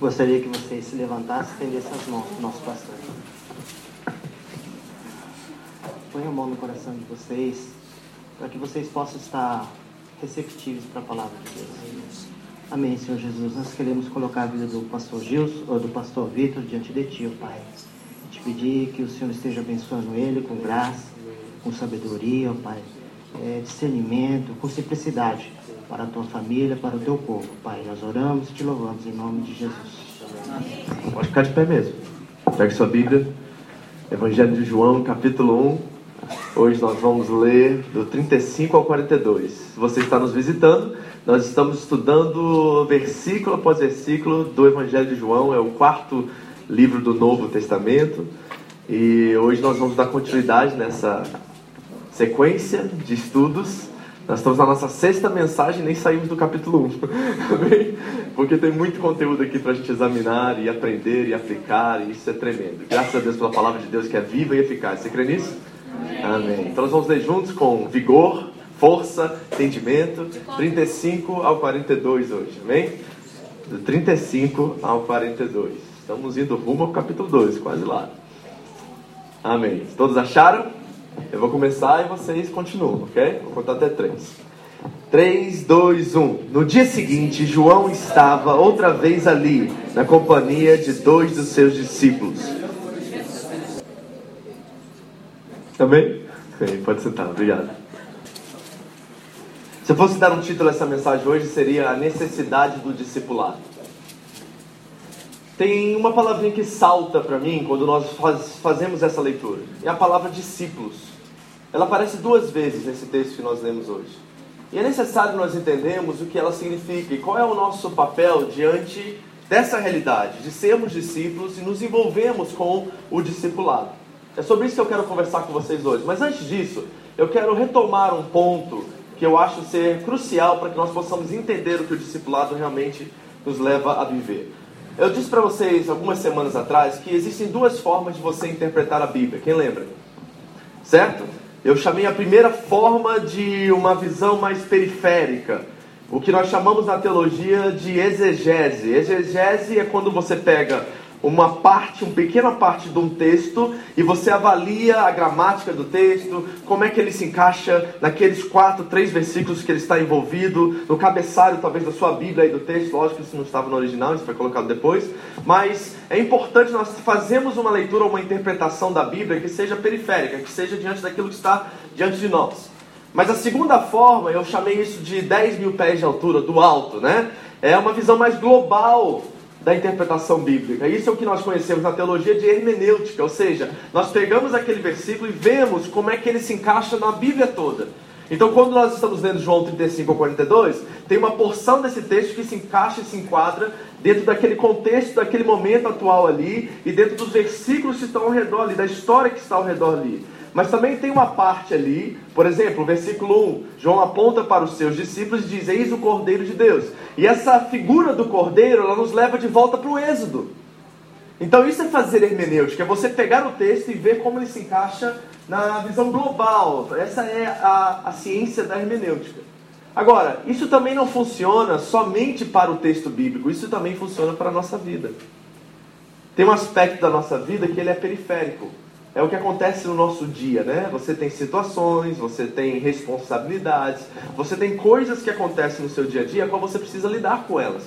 Gostaria que vocês se levantassem e estendessem as mãos para o nosso pastor. Põe a mão no coração de vocês, para que vocês possam estar receptivos para a palavra de Deus. Amém, Senhor Jesus. Nós queremos colocar a vida do pastor Gilson, ou do pastor Vitor, diante de Ti, ó Pai. Te pedir que o Senhor esteja abençoando ele com graça, com sabedoria, ó Pai, é, discernimento, com simplicidade para a tua família, para o teu povo, Pai. Nós oramos e te louvamos em nome de Jesus. Pode ficar de pé mesmo. Pegue sua Bíblia. Evangelho de João, capítulo 1. Hoje nós vamos ler do 35 ao 42. Se você está nos visitando, nós estamos estudando versículo após versículo do Evangelho de João. É o quarto livro do Novo Testamento. E hoje nós vamos dar continuidade nessa sequência de estudos. Nós estamos na nossa sexta mensagem, nem saímos do capítulo 1, amém? Porque tem muito conteúdo aqui para a gente examinar e aprender e aplicar, e isso é tremendo. Graças a Deus pela palavra de Deus que é viva e eficaz. Você crê nisso? Amém. Então nós vamos ler juntos com vigor, força, entendimento, 35 ao 42 hoje, amém? Do 35 ao 42. Estamos indo rumo ao capítulo 2, quase lá. Amém. Todos acharam? Eu vou começar e vocês continuam, ok? Vou contar até três. 3, 2, 1. No dia seguinte, João estava outra vez ali, na companhia de dois dos seus discípulos. Também? Pode sentar, obrigado. Se eu fosse dar um título a essa mensagem hoje, seria A Necessidade do Discipulado. Tem uma palavrinha que salta para mim quando nós faz, fazemos essa leitura. É a palavra discípulos. Ela aparece duas vezes nesse texto que nós lemos hoje. E é necessário nós entendermos o que ela significa e qual é o nosso papel diante dessa realidade, de sermos discípulos e nos envolvermos com o discipulado. É sobre isso que eu quero conversar com vocês hoje. Mas antes disso, eu quero retomar um ponto que eu acho ser crucial para que nós possamos entender o que o discipulado realmente nos leva a viver. Eu disse para vocês algumas semanas atrás que existem duas formas de você interpretar a Bíblia. Quem lembra? Certo? Eu chamei a primeira forma de uma visão mais periférica, o que nós chamamos na teologia de exegese. Exegese é quando você pega uma parte, uma pequena parte de um texto e você avalia a gramática do texto, como é que ele se encaixa naqueles quatro, três versículos que ele está envolvido, no cabeçalho talvez da sua Bíblia e do texto, lógico que isso não estava no original, isso foi colocado depois, mas é importante nós fazermos uma leitura ou uma interpretação da Bíblia que seja periférica, que seja diante daquilo que está diante de nós. Mas a segunda forma, eu chamei isso de 10 mil pés de altura, do alto, né? É uma visão mais global da interpretação bíblica. Isso é o que nós conhecemos na teologia de hermenêutica, ou seja, nós pegamos aquele versículo e vemos como é que ele se encaixa na Bíblia toda. Então, quando nós estamos lendo João 35 ao 42, tem uma porção desse texto que se encaixa e se enquadra dentro daquele contexto, daquele momento atual ali, e dentro dos versículos que estão ao redor ali, da história que está ao redor ali. Mas também tem uma parte ali, por exemplo, o versículo 1, João aponta para os seus discípulos e diz: Eis o Cordeiro de Deus. E essa figura do Cordeiro, ela nos leva de volta para o Êxodo. Então isso é fazer hermenêutica, é você pegar o texto e ver como ele se encaixa na visão global. Essa é a, a ciência da hermenêutica. Agora, isso também não funciona somente para o texto bíblico, isso também funciona para a nossa vida. Tem um aspecto da nossa vida que ele é periférico é o que acontece no nosso dia, né? Você tem situações, você tem responsabilidades, você tem coisas que acontecem no seu dia a dia, qual você precisa lidar com elas.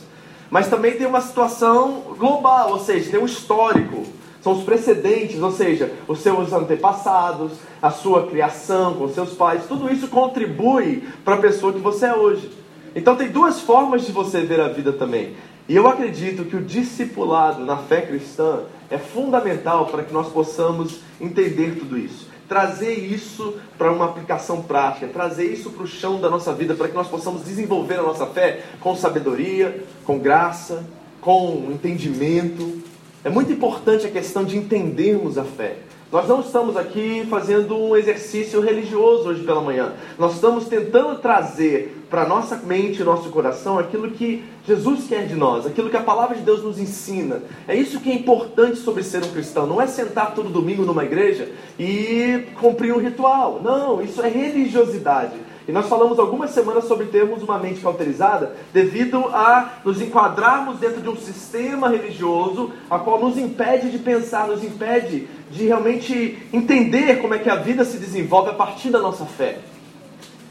Mas também tem uma situação global, ou seja, tem um histórico, são os precedentes, ou seja, os seus antepassados, a sua criação com seus pais, tudo isso contribui para a pessoa que você é hoje. Então tem duas formas de você ver a vida também. E eu acredito que o discipulado na fé cristã é fundamental para que nós possamos entender tudo isso. trazer isso para uma aplicação prática, trazer isso para o chão da nossa vida, para que nós possamos desenvolver a nossa fé com sabedoria, com graça, com entendimento. É muito importante a questão de entendermos a fé. Nós não estamos aqui fazendo um exercício religioso hoje pela manhã. Nós estamos tentando trazer para nossa mente e nosso coração aquilo que Jesus quer de nós, aquilo que a palavra de Deus nos ensina. É isso que é importante sobre ser um cristão. Não é sentar todo domingo numa igreja e cumprir um ritual. Não, isso é religiosidade. E nós falamos algumas semanas sobre termos uma mente cauterizada devido a nos enquadrarmos dentro de um sistema religioso a qual nos impede de pensar, nos impede de realmente entender como é que a vida se desenvolve a partir da nossa fé.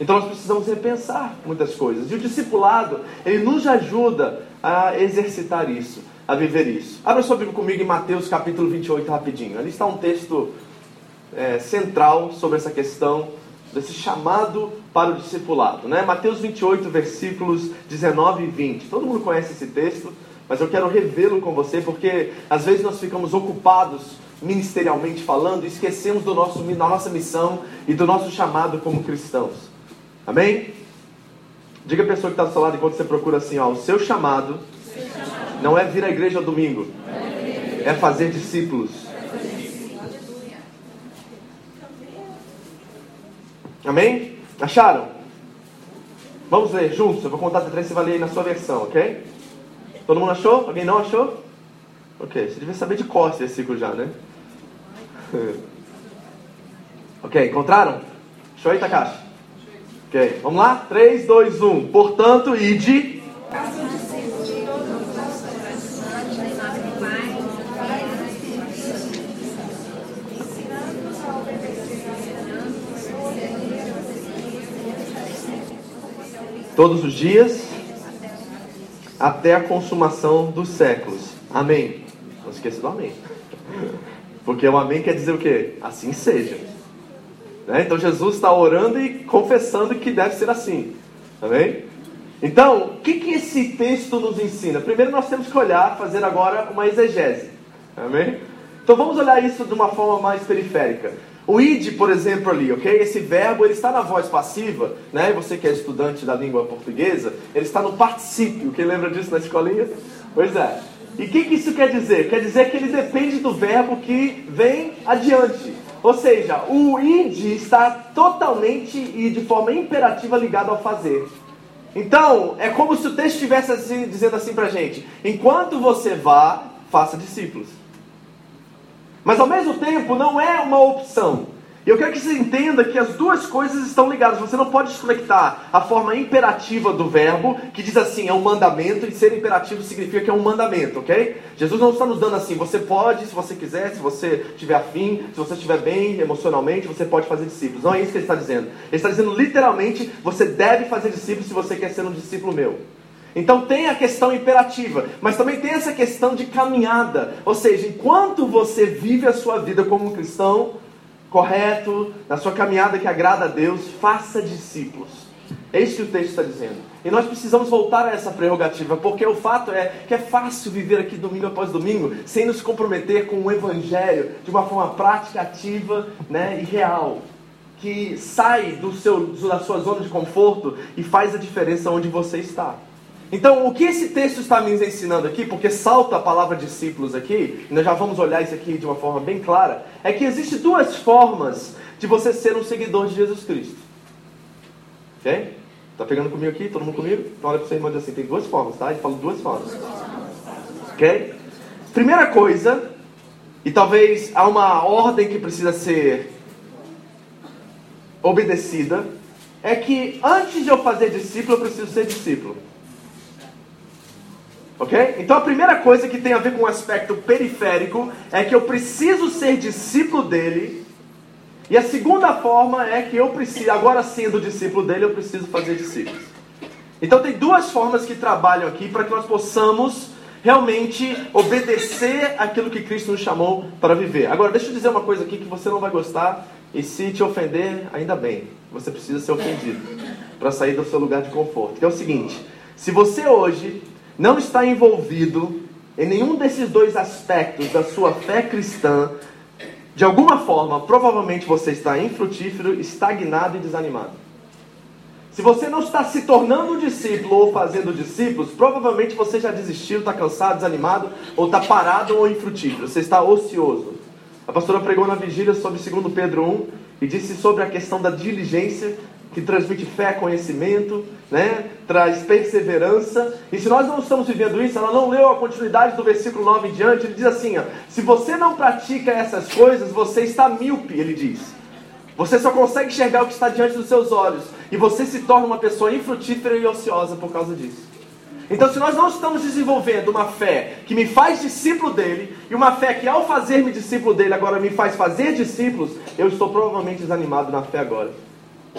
Então nós precisamos repensar muitas coisas. E o discipulado, ele nos ajuda a exercitar isso, a viver isso. Abra sua Bíblia comigo em Mateus capítulo 28 rapidinho. Ali está um texto é, central sobre essa questão desse chamado para o discipulado. Né? Mateus 28, versículos 19 e 20. Todo mundo conhece esse texto, mas eu quero revê-lo com você porque às vezes nós ficamos ocupados ministerialmente falando e esquecemos do nosso, da nossa missão e do nosso chamado como cristãos. Amém? Diga a pessoa que está do seu lado enquanto você procura assim: ó, o seu chamado não é vir à igreja domingo, é fazer discípulos. Amém? Acharam? Vamos ler juntos. Eu vou contar até três, você vai ler aí na sua versão, ok? Todo mundo achou? Alguém não achou? Ok, você devia saber de cor esse versículo já, né? ok, encontraram? Show aí, Takashi? Ok, vamos lá? 3, 2, 1. Portanto, ide. todos os dias até a consumação dos séculos. Amém. Não esqueça do amém. Porque o amém quer dizer o quê? Assim seja. Né? Então Jesus está orando e confessando que deve ser assim. Amém? Então, o que, que esse texto nos ensina? Primeiro nós temos que olhar, fazer agora uma exegese. Amém? Então vamos olhar isso de uma forma mais periférica. O id, por exemplo, ali, ok? Esse verbo ele está na voz passiva, né? Você que é estudante da língua portuguesa, ele está no particípio. Quem lembra disso na escolinha? Pois é. E o que, que isso quer dizer? Quer dizer que ele depende do verbo que vem adiante. Ou seja, o id está totalmente e de forma imperativa ligado ao fazer. Então, é como se o texto estivesse assim, dizendo assim pra gente: enquanto você vá, faça discípulos. Mas ao mesmo tempo não é uma opção. E eu quero que você entenda que as duas coisas estão ligadas. Você não pode desconectar a forma imperativa do verbo, que diz assim, é um mandamento, e ser imperativo significa que é um mandamento, ok? Jesus não está nos dando assim, você pode, se você quiser, se você tiver afim, se você estiver bem emocionalmente, você pode fazer discípulos. Não é isso que ele está dizendo. Ele está dizendo literalmente, você deve fazer discípulos se você quer ser um discípulo meu. Então tem a questão imperativa, mas também tem essa questão de caminhada. Ou seja, enquanto você vive a sua vida como um cristão correto, na sua caminhada que agrada a Deus, faça discípulos. É isso que o texto está dizendo. E nós precisamos voltar a essa prerrogativa, porque o fato é que é fácil viver aqui domingo após domingo sem nos comprometer com o Evangelho de uma forma prática, ativa né, e real. Que sai do seu, da sua zona de conforto e faz a diferença onde você está. Então, o que esse texto está me ensinando aqui, porque salta a palavra discípulos aqui, e nós já vamos olhar isso aqui de uma forma bem clara, é que existem duas formas de você ser um seguidor de Jesus Cristo. Ok? Tá pegando comigo aqui? Todo mundo comigo? Então olha para seu irmão e diz assim, tem duas formas, tá? Ele fala duas formas. Ok? Primeira coisa, e talvez há uma ordem que precisa ser obedecida, é que antes de eu fazer discípulo, eu preciso ser discípulo. Ok? Então a primeira coisa que tem a ver com o aspecto periférico é que eu preciso ser discípulo dele. E a segunda forma é que eu preciso, agora sendo discípulo dele, eu preciso fazer discípulos. Então tem duas formas que trabalham aqui para que nós possamos realmente obedecer aquilo que Cristo nos chamou para viver. Agora, deixa eu dizer uma coisa aqui que você não vai gostar, e se te ofender, ainda bem, você precisa ser ofendido para sair do seu lugar de conforto. Que é o seguinte: se você hoje não está envolvido em nenhum desses dois aspectos da sua fé cristã, de alguma forma, provavelmente você está infrutífero, estagnado e desanimado. Se você não está se tornando um discípulo ou fazendo discípulos, provavelmente você já desistiu, está cansado, desanimado, ou está parado ou infrutífero. Você está ocioso. A pastora pregou na vigília sobre 2 Pedro 1 e disse sobre a questão da diligência, que transmite fé, conhecimento, né? traz perseverança. E se nós não estamos vivendo isso, ela não leu a continuidade do versículo 9 em diante. Ele diz assim: ó, se você não pratica essas coisas, você está míope, ele diz. Você só consegue enxergar o que está diante dos seus olhos. E você se torna uma pessoa infrutífera e ociosa por causa disso. Então, se nós não estamos desenvolvendo uma fé que me faz discípulo dele, e uma fé que ao fazer-me discípulo dele agora me faz fazer discípulos, eu estou provavelmente desanimado na fé agora.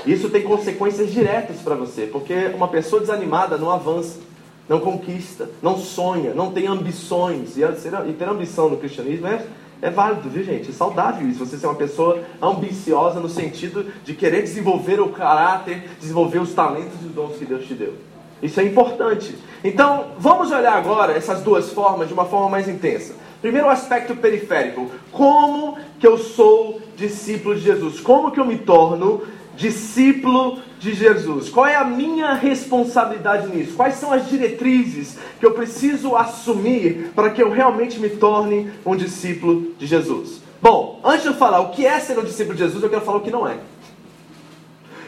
Isso tem consequências diretas para você, porque uma pessoa desanimada não avança, não conquista, não sonha, não tem ambições. E ter ambição no cristianismo é é válido, viu gente? É saudável isso. Você ser uma pessoa ambiciosa no sentido de querer desenvolver o caráter, desenvolver os talentos e os dons que Deus te deu. Isso é importante. Então, vamos olhar agora essas duas formas de uma forma mais intensa. Primeiro, o aspecto periférico. Como que eu sou discípulo de Jesus? Como que eu me torno discípulo de Jesus? Qual é a minha responsabilidade nisso? Quais são as diretrizes que eu preciso assumir para que eu realmente me torne um discípulo de Jesus? Bom, antes de eu falar o que é ser um discípulo de Jesus, eu quero falar o que não é.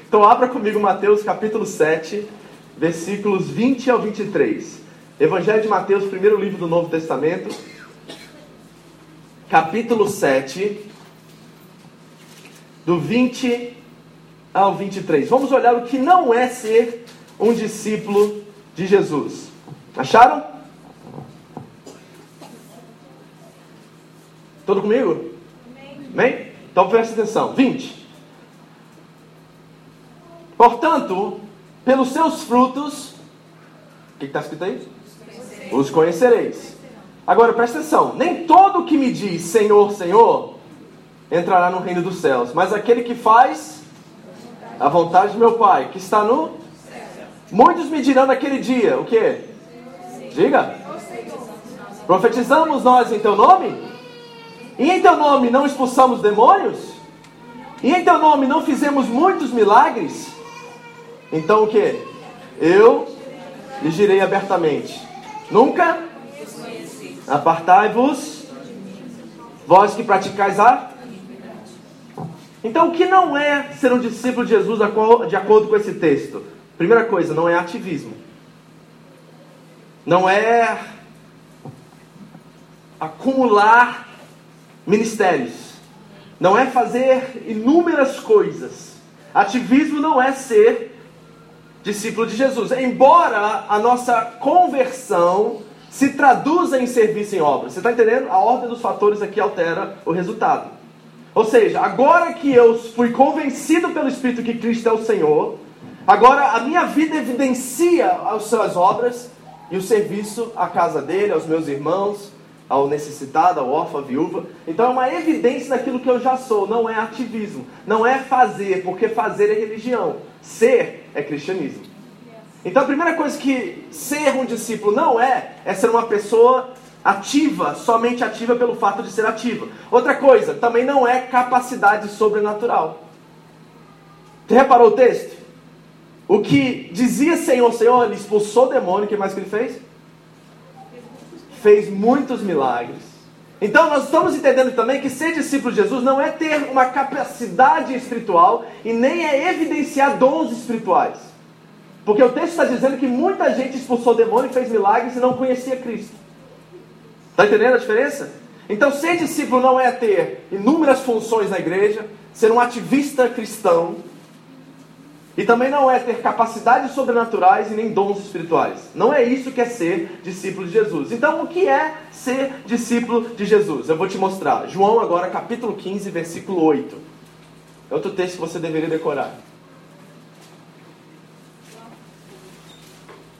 Então abra comigo Mateus capítulo 7, versículos 20 ao 23. Evangelho de Mateus, primeiro livro do Novo Testamento, capítulo 7, do 20 ao 23. Vamos olhar o que não é ser um discípulo de Jesus. Acharam? Todo comigo? Amém? Então preste atenção. 20. Portanto, pelos seus frutos, o que está escrito aí? Os conhecereis. Agora preste atenção: nem todo que me diz Senhor, Senhor entrará no reino dos céus, mas aquele que faz a vontade do meu Pai, que está no. Muitos me dirão naquele dia, o que? Diga. Profetizamos nós em teu nome? E em teu nome não expulsamos demônios? E em teu nome não fizemos muitos milagres? Então o que? Eu lhes direi abertamente: Nunca apartai-vos, vós que praticais a então, o que não é ser um discípulo de Jesus de acordo com esse texto? Primeira coisa, não é ativismo. Não é acumular ministérios. Não é fazer inúmeras coisas. Ativismo não é ser discípulo de Jesus. Embora a nossa conversão se traduza em serviço em obras. Você está entendendo? A ordem dos fatores aqui altera o resultado. Ou seja, agora que eu fui convencido pelo Espírito que Cristo é o Senhor, agora a minha vida evidencia as suas obras e o serviço à casa dele, aos meus irmãos, ao necessitado, ao órfão, à viúva. Então é uma evidência daquilo que eu já sou, não é ativismo, não é fazer, porque fazer é religião, ser é cristianismo. Então a primeira coisa que ser um discípulo não é, é ser uma pessoa ativa, somente ativa pelo fato de ser ativa. Outra coisa, também não é capacidade sobrenatural. Você reparou o texto? O que dizia Senhor, Senhor, ele expulsou o demônio, o que mais que ele fez? Fez muitos milagres. Então nós estamos entendendo também que ser discípulo de Jesus não é ter uma capacidade espiritual e nem é evidenciar dons espirituais. Porque o texto está dizendo que muita gente expulsou o demônio fez milagres e não conhecia Cristo. Está entendendo a diferença? Então, ser discípulo não é ter inúmeras funções na igreja, ser um ativista cristão, e também não é ter capacidades sobrenaturais e nem dons espirituais. Não é isso que é ser discípulo de Jesus. Então, o que é ser discípulo de Jesus? Eu vou te mostrar. João, agora, capítulo 15, versículo 8. É outro texto que você deveria decorar.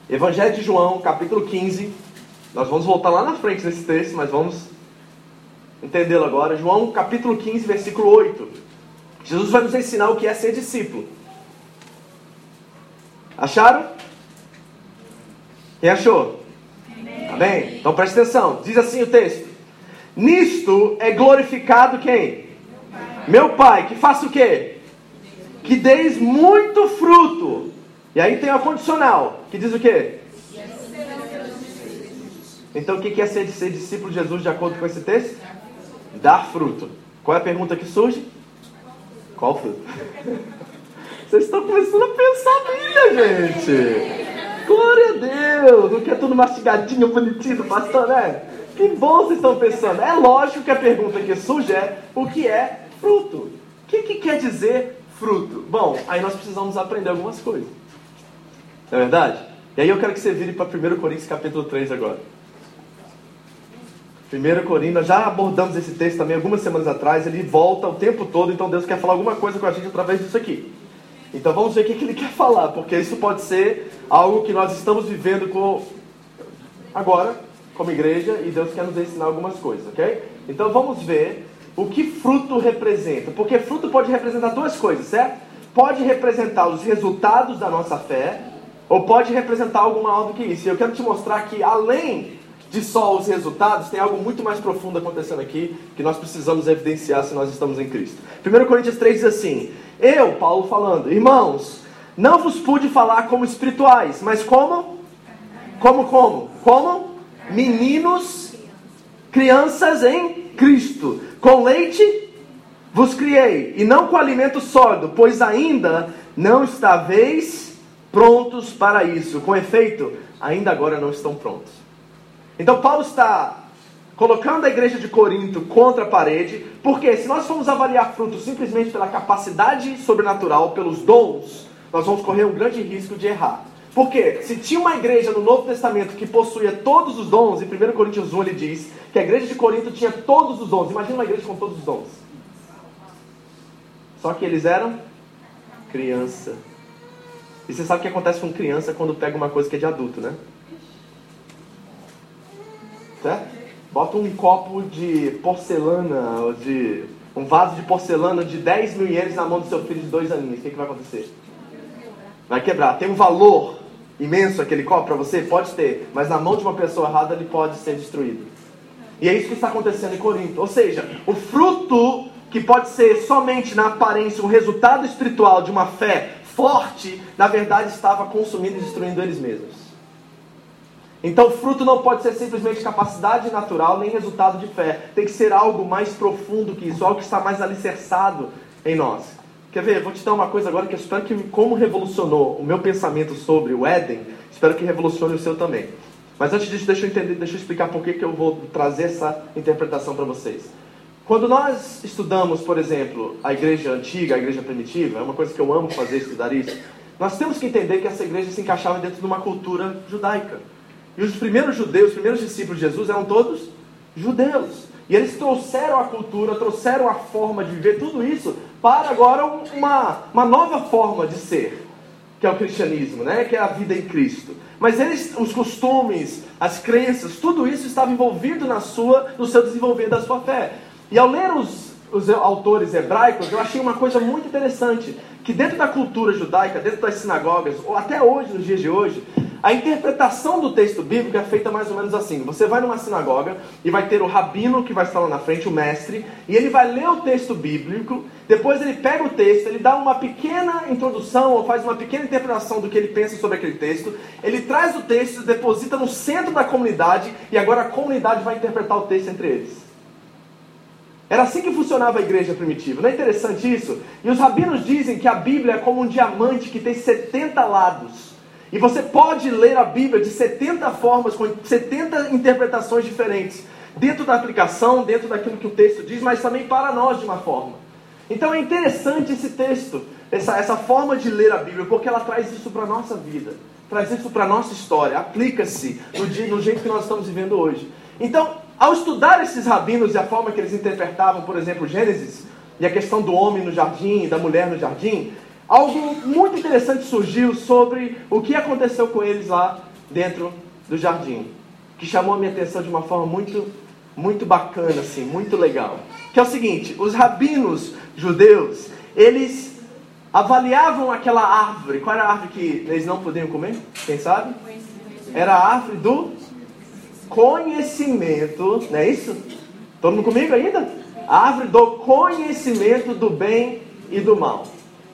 Evangelho de João, capítulo 15, nós vamos voltar lá na frente nesse texto, mas vamos entendê-lo agora. João capítulo 15, versículo 8. Jesus vai nos ensinar o que é ser discípulo. Acharam? Quem achou? Amém. Então preste atenção. Diz assim o texto: Nisto é glorificado quem? Meu Pai, que faça o quê? Que deis muito fruto. E aí tem a condicional, que diz o quê? Então o que é ser, ser discípulo de Jesus de acordo com esse texto? Dar fruto. Qual é a pergunta que surge? Qual fruto? Vocês estão começando a pensar a Bíblia, gente. Glória a Deus. Não quer tudo mastigadinho, bonitinho, pastor, né? Que bom vocês estão pensando. É lógico que a pergunta que surge é o que é fruto? O que, que quer dizer fruto? Bom, aí nós precisamos aprender algumas coisas. Não é verdade? E aí eu quero que você vire para 1 Coríntios capítulo 3 agora. 1 Coríntios, já abordamos esse texto também algumas semanas atrás, ele volta o tempo todo, então Deus quer falar alguma coisa com a gente através disso aqui. Então vamos ver o que, que ele quer falar, porque isso pode ser algo que nós estamos vivendo com agora, como igreja, e Deus quer nos ensinar algumas coisas, ok? Então vamos ver o que fruto representa, porque fruto pode representar duas coisas, certo? Pode representar os resultados da nossa fé, ou pode representar algo maior do que isso. E eu quero te mostrar que além de só os resultados, tem algo muito mais profundo acontecendo aqui que nós precisamos evidenciar se nós estamos em Cristo. 1 Coríntios 3 diz assim: Eu, Paulo falando, irmãos, não vos pude falar como espirituais, mas como? Como, como? Como? Meninos, crianças em Cristo. Com leite vos criei, e não com alimento sólido, pois ainda não estáveis prontos para isso. Com efeito, ainda agora não estão prontos. Então Paulo está colocando a igreja de Corinto contra a parede, porque se nós formos avaliar frutos simplesmente pela capacidade sobrenatural, pelos dons, nós vamos correr um grande risco de errar. Porque se tinha uma igreja no Novo Testamento que possuía todos os dons, em 1 Coríntios 1 ele diz que a igreja de Corinto tinha todos os dons. Imagina uma igreja com todos os dons. Só que eles eram criança. E você sabe o que acontece com criança quando pega uma coisa que é de adulto, né? Certo? Bota um copo de porcelana, ou de um vaso de porcelana de 10 mil ienes na mão do seu filho de dois aninhos. O que, que vai acontecer? Vai quebrar. Tem um valor imenso aquele copo para você? Pode ter. Mas na mão de uma pessoa errada ele pode ser destruído. E é isso que está acontecendo em Corinto. Ou seja, o fruto que pode ser somente na aparência um resultado espiritual de uma fé forte, na verdade estava consumindo e destruindo eles mesmos. Então, fruto não pode ser simplesmente capacidade natural nem resultado de fé. Tem que ser algo mais profundo que isso, algo que está mais alicerçado em nós. Quer ver? Vou te dar uma coisa agora que eu espero que, como revolucionou o meu pensamento sobre o Éden, espero que revolucione o seu também. Mas antes disso, deixa eu entender, deixa eu explicar por que, que eu vou trazer essa interpretação para vocês. Quando nós estudamos, por exemplo, a igreja antiga, a igreja primitiva, é uma coisa que eu amo fazer, estudar isso, nós temos que entender que essa igreja se encaixava dentro de uma cultura judaica. E os primeiros judeus, os primeiros discípulos de Jesus eram todos judeus. E eles trouxeram a cultura, trouxeram a forma de viver, tudo isso para agora uma, uma nova forma de ser, que é o cristianismo, né? que é a vida em Cristo. Mas eles, os costumes, as crenças, tudo isso estava envolvido na sua, no seu desenvolver da sua fé. E ao ler os, os autores hebraicos, eu achei uma coisa muito interessante, que dentro da cultura judaica, dentro das sinagogas, ou até hoje, nos dias de hoje, a interpretação do texto bíblico é feita mais ou menos assim: você vai numa sinagoga e vai ter o rabino que vai estar lá na frente, o mestre, e ele vai ler o texto bíblico, depois ele pega o texto, ele dá uma pequena introdução ou faz uma pequena interpretação do que ele pensa sobre aquele texto, ele traz o texto, deposita no centro da comunidade e agora a comunidade vai interpretar o texto entre eles. Era assim que funcionava a igreja primitiva. Não é interessante isso? E os rabinos dizem que a Bíblia é como um diamante que tem 70 lados. E você pode ler a Bíblia de 70 formas, com 70 interpretações diferentes, dentro da aplicação, dentro daquilo que o texto diz, mas também para nós de uma forma. Então é interessante esse texto, essa, essa forma de ler a Bíblia, porque ela traz isso para a nossa vida, traz isso para a nossa história, aplica-se no, no jeito que nós estamos vivendo hoje. Então, ao estudar esses rabinos e a forma que eles interpretavam, por exemplo, Gênesis, e a questão do homem no jardim da mulher no jardim, algo muito interessante surgiu sobre o que aconteceu com eles lá dentro do jardim, que chamou a minha atenção de uma forma muito, muito bacana, assim, muito legal. Que é o seguinte: os rabinos judeus, eles avaliavam aquela árvore. Qual era a árvore que eles não podiam comer? Quem sabe? Era a árvore do conhecimento, não é isso? Todo mundo comigo ainda? A árvore do conhecimento do bem e do mal.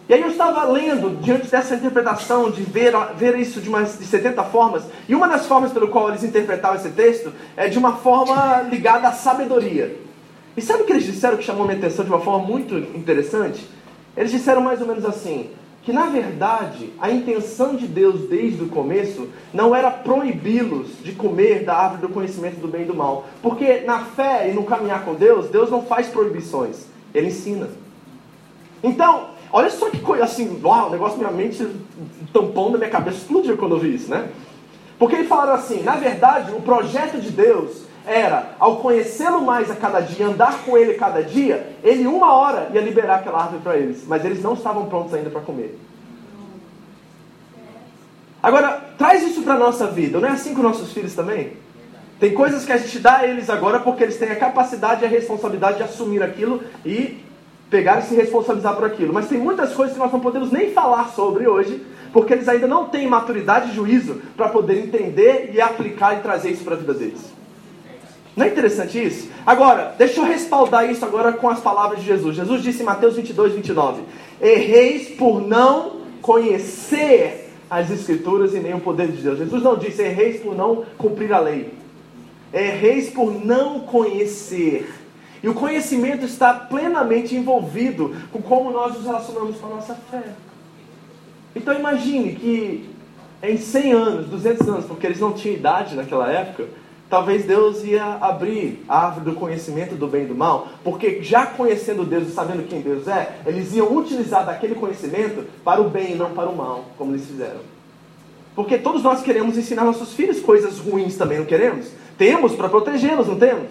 E aí eu estava lendo, diante dessa interpretação, de ver, ver isso de umas de 70 formas, e uma das formas pelo qual eles interpretavam esse texto é de uma forma ligada à sabedoria. E sabe o que eles disseram que chamou minha atenção de uma forma muito interessante? Eles disseram mais ou menos assim: que na verdade a intenção de Deus desde o começo não era proibi-los de comer da árvore do conhecimento do bem e do mal. Porque na fé e no caminhar com Deus, Deus não faz proibições, Ele ensina. Então, olha só que coisa assim, uau, o negócio minha mente, o tampão da minha cabeça explodiu quando eu vi isso, né? Porque eles falaram assim, na verdade, o projeto de Deus era, ao conhecê-lo mais a cada dia, andar com ele cada dia, ele uma hora ia liberar aquela árvore para eles, mas eles não estavam prontos ainda para comer. Agora, traz isso para a nossa vida, não é assim com nossos filhos também? Tem coisas que a gente dá a eles agora porque eles têm a capacidade e a responsabilidade de assumir aquilo e pegar e se responsabilizar por aquilo. Mas tem muitas coisas que nós não podemos nem falar sobre hoje, porque eles ainda não têm maturidade e juízo para poder entender e aplicar e trazer isso para a vida deles. Não é interessante isso? Agora, deixa eu respaldar isso agora com as palavras de Jesus. Jesus disse em Mateus 22, 29: Erreis por não conhecer as Escrituras e nem o poder de Deus. Jesus não disse erreis por não cumprir a lei. Erreis por não conhecer. E o conhecimento está plenamente envolvido com como nós nos relacionamos com a nossa fé. Então imagine que em 100 anos, 200 anos, porque eles não tinham idade naquela época, talvez Deus ia abrir a árvore do conhecimento do bem e do mal, porque já conhecendo Deus e sabendo quem Deus é, eles iam utilizar daquele conhecimento para o bem e não para o mal, como eles fizeram. Porque todos nós queremos ensinar nossos filhos coisas ruins também, não queremos? Temos para protegê-los, não temos?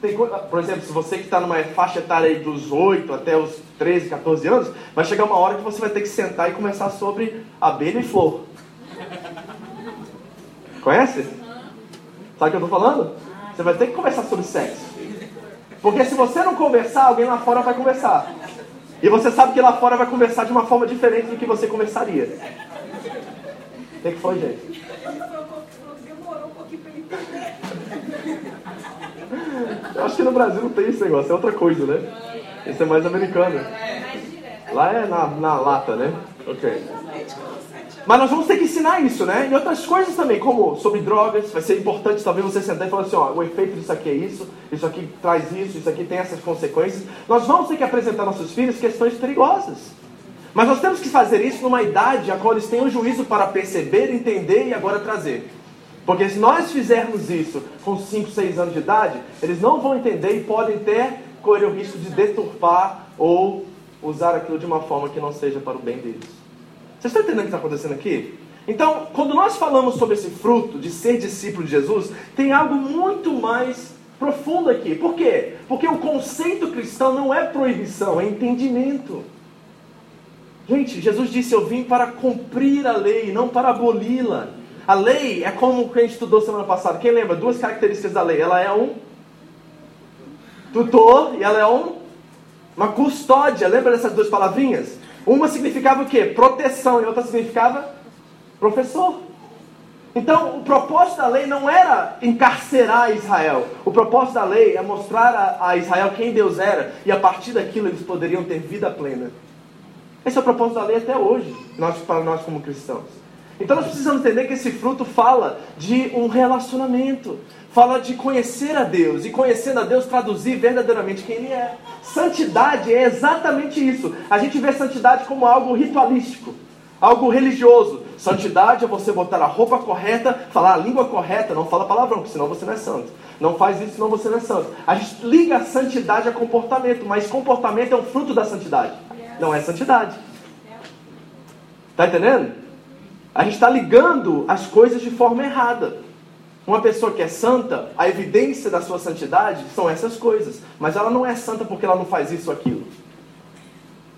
Tem, por exemplo, se você que está numa faixa etária dos 8 até os 13, 14 anos, vai chegar uma hora que você vai ter que sentar e conversar sobre abelha e flor. Conhece? Sabe o que eu estou falando? Você vai ter que conversar sobre sexo. Porque se você não conversar, alguém lá fora vai conversar. E você sabe que lá fora vai conversar de uma forma diferente do que você conversaria. O que foi, gente? Demorou um pouquinho para entender. Eu acho que no Brasil não tem esse negócio, é outra coisa, né? Esse é mais americano. Lá é na, na lata, né? Ok. Mas nós vamos ter que ensinar isso, né? E outras coisas também, como sobre drogas, vai ser importante talvez você sentar e falar assim, ó, o efeito disso aqui é isso, isso aqui traz isso, isso aqui tem essas consequências. Nós vamos ter que apresentar aos nossos filhos questões perigosas. Mas nós temos que fazer isso numa idade a qual eles têm o juízo para perceber, entender e agora trazer. Porque se nós fizermos isso com 5, 6 anos de idade, eles não vão entender e podem ter correr o risco de deturpar ou usar aquilo de uma forma que não seja para o bem deles. Vocês estão entendendo o que está acontecendo aqui? Então, quando nós falamos sobre esse fruto de ser discípulo de Jesus, tem algo muito mais profundo aqui. Por quê? Porque o conceito cristão não é proibição, é entendimento. Gente, Jesus disse: Eu vim para cumprir a lei, não para aboli-la. A lei é como o que a gente estudou semana passada. Quem lembra? Duas características da lei. Ela é um tutor e ela é um, uma custódia. Lembra dessas duas palavrinhas? Uma significava o quê? Proteção e outra significava professor. Então, o propósito da lei não era encarcerar Israel. O propósito da lei é mostrar a, a, Israel quem Deus era e a partir daquilo eles poderiam ter vida plena. Esse é o propósito da lei até hoje, nós, para nós como cristãos. Então, nós precisamos entender que esse fruto fala de um relacionamento, fala de conhecer a Deus e conhecendo a Deus traduzir verdadeiramente quem Ele é. Santidade é exatamente isso. A gente vê santidade como algo ritualístico, algo religioso. Santidade é você botar a roupa correta, falar a língua correta, não fala palavrão, porque senão você não é santo. Não faz isso, senão você não é santo. A gente liga a santidade a comportamento, mas comportamento é um fruto da santidade. Não é santidade. Está entendendo? A gente está ligando as coisas de forma errada. Uma pessoa que é santa, a evidência da sua santidade são essas coisas. Mas ela não é santa porque ela não faz isso ou aquilo.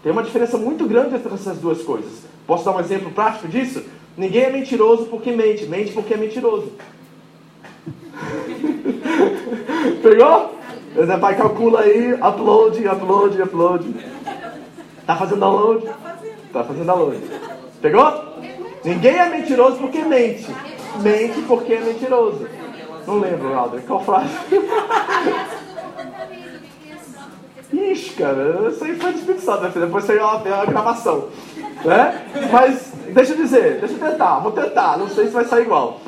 Tem uma diferença muito grande entre essas duas coisas. Posso dar um exemplo prático disso? Ninguém é mentiroso porque mente, mente porque é mentiroso. Pegou? Você vai calcula aí, upload, upload, upload. Tá fazendo download? Tá fazendo download. Pegou? Ninguém é mentiroso porque mente mente porque é mentiroso. Não lembro, Alder. Qual frase? Ixi, cara, isso aí foi dispensado, né? Depois saiu a, a gravação. Né? Mas, deixa eu dizer, deixa eu tentar, vou tentar, não sei se vai sair igual.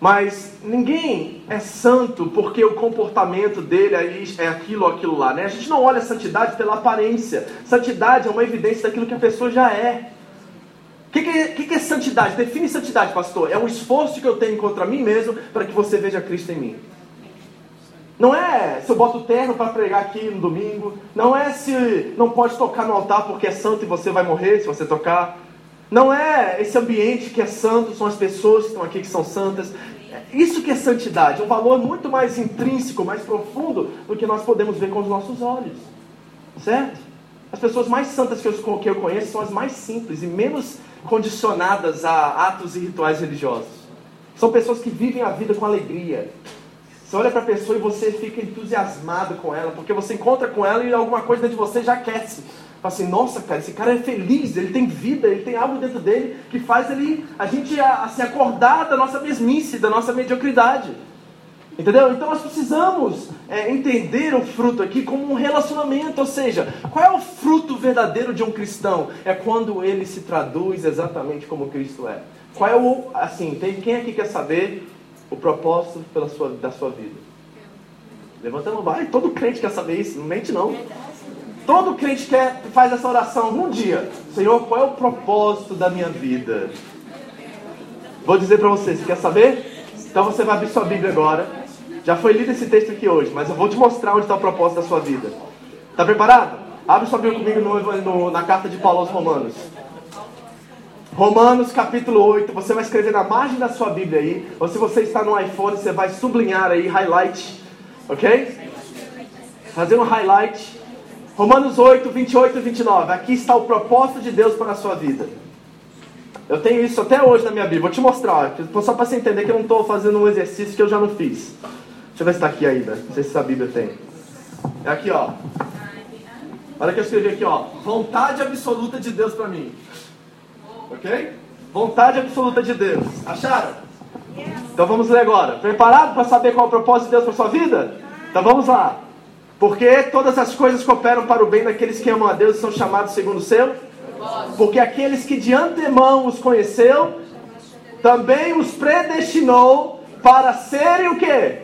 Mas ninguém é santo porque o comportamento dele é aquilo ou aquilo lá, né? A gente não olha a santidade pela aparência. Santidade é uma evidência daquilo que a pessoa já é. O que, é, que, que é santidade? Define santidade, pastor. É um esforço que eu tenho contra mim mesmo para que você veja Cristo em mim. Não é se eu boto terno para pregar aqui no domingo. Não é se não pode tocar no altar porque é santo e você vai morrer se você tocar. Não é esse ambiente que é santo, são as pessoas que estão aqui que são santas. Isso que é santidade, um valor muito mais intrínseco, mais profundo do que nós podemos ver com os nossos olhos. Certo? As pessoas mais santas que eu conheço são as mais simples e menos condicionadas a atos e rituais religiosos. São pessoas que vivem a vida com alegria, você olha para a pessoa e você fica entusiasmado com ela, porque você encontra com ela e alguma coisa dentro de você já aquece. Fala assim, nossa, cara, esse cara é feliz, ele tem vida, ele tem algo dentro dele que faz ele, a gente assim, acordar da nossa mesmice, da nossa mediocridade. Entendeu? Então nós precisamos é, entender o fruto aqui como um relacionamento, ou seja, qual é o fruto verdadeiro de um cristão? É quando ele se traduz exatamente como Cristo é. Qual é o, assim, tem quem aqui quer saber o propósito pela sua, da sua vida. Levantando mão. Todo crente quer saber isso, não mente não. Todo crente quer, faz essa oração um dia. Senhor, qual é o propósito da minha vida? Vou dizer para você, você quer saber? Então você vai abrir sua Bíblia agora. Já foi lido esse texto aqui hoje, mas eu vou te mostrar onde está o propósito da sua vida. Está preparado? Abre sua Bíblia comigo no, no, na carta de Paulo aos Romanos. Romanos capítulo 8, você vai escrever na margem da sua Bíblia aí, ou se você está no iPhone, você vai sublinhar aí, highlight, ok? Fazer um highlight. Romanos 8, 28 e 29. Aqui está o propósito de Deus para a sua vida. Eu tenho isso até hoje na minha Bíblia. Vou te mostrar, só para você entender que eu não estou fazendo um exercício que eu já não fiz. Deixa eu ver se está aqui ainda. Não sei se essa Bíblia tem. É aqui, ó. Olha que eu escrevi aqui, ó. Vontade absoluta de Deus para mim. Ok? Vontade absoluta de Deus. Acharam? Então vamos ler agora. Preparado para saber qual é o propósito de Deus para sua vida? Então vamos lá. Porque todas as coisas cooperam para o bem daqueles que amam a Deus e são chamados segundo o seu? Porque aqueles que de antemão os conheceu, também os predestinou para serem o quê?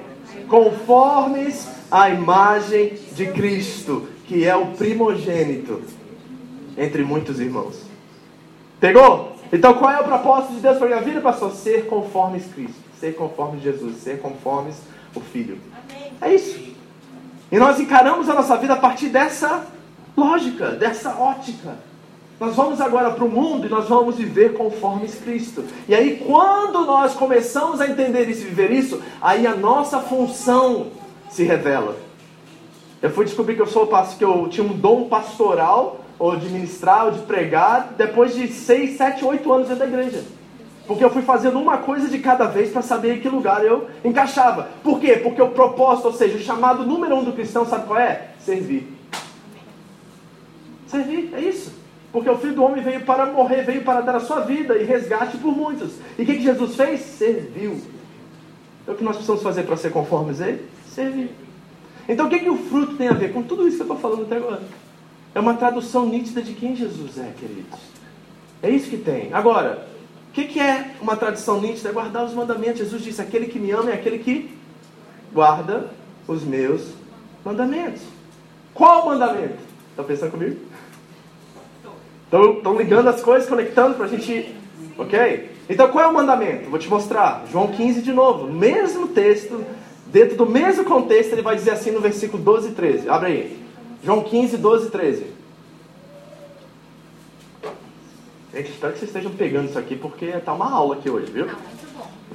Conformes à imagem de Cristo, que é o primogênito entre muitos irmãos. Pegou? Então qual é o propósito de Deus para a minha vida, pastor? Ser conforme Cristo, ser conforme Jesus, ser conforme o Filho. É isso. E nós encaramos a nossa vida a partir dessa lógica, dessa ótica. Nós vamos agora para o mundo e nós vamos viver conforme Cristo. E aí, quando nós começamos a entender isso e viver isso, aí a nossa função se revela. Eu fui descobrir que eu sou que eu tinha um dom pastoral ou de ministrar, ou de pregar, depois de 6, 7, 8 anos dentro da igreja. Porque eu fui fazendo uma coisa de cada vez para saber em que lugar eu encaixava. Por quê? Porque o propósito, ou seja, o chamado número um do cristão, sabe qual é? Servir. Servir, é isso. Porque o Filho do Homem veio para morrer, veio para dar a sua vida e resgate por muitos. E o que, que Jesus fez? Serviu. É o que nós precisamos fazer para ser conformes a Ele? Servir. Então o que, que o fruto tem a ver com tudo isso que eu estou falando até agora? É uma tradução nítida de quem Jesus é, queridos. É isso que tem. Agora, o que, que é uma tradução nítida? É guardar os mandamentos. Jesus disse: aquele que me ama é aquele que guarda os meus mandamentos. Qual o mandamento? Está pensando comigo? Estão ligando as coisas, conectando para a gente. Ok? Então qual é o mandamento? Vou te mostrar. João 15 de novo. Mesmo texto, dentro do mesmo contexto, ele vai dizer assim no versículo 12 e 13. Abre aí. João 15, 12 13. Gente, espero que vocês estejam pegando isso aqui, porque tá uma aula aqui hoje, viu?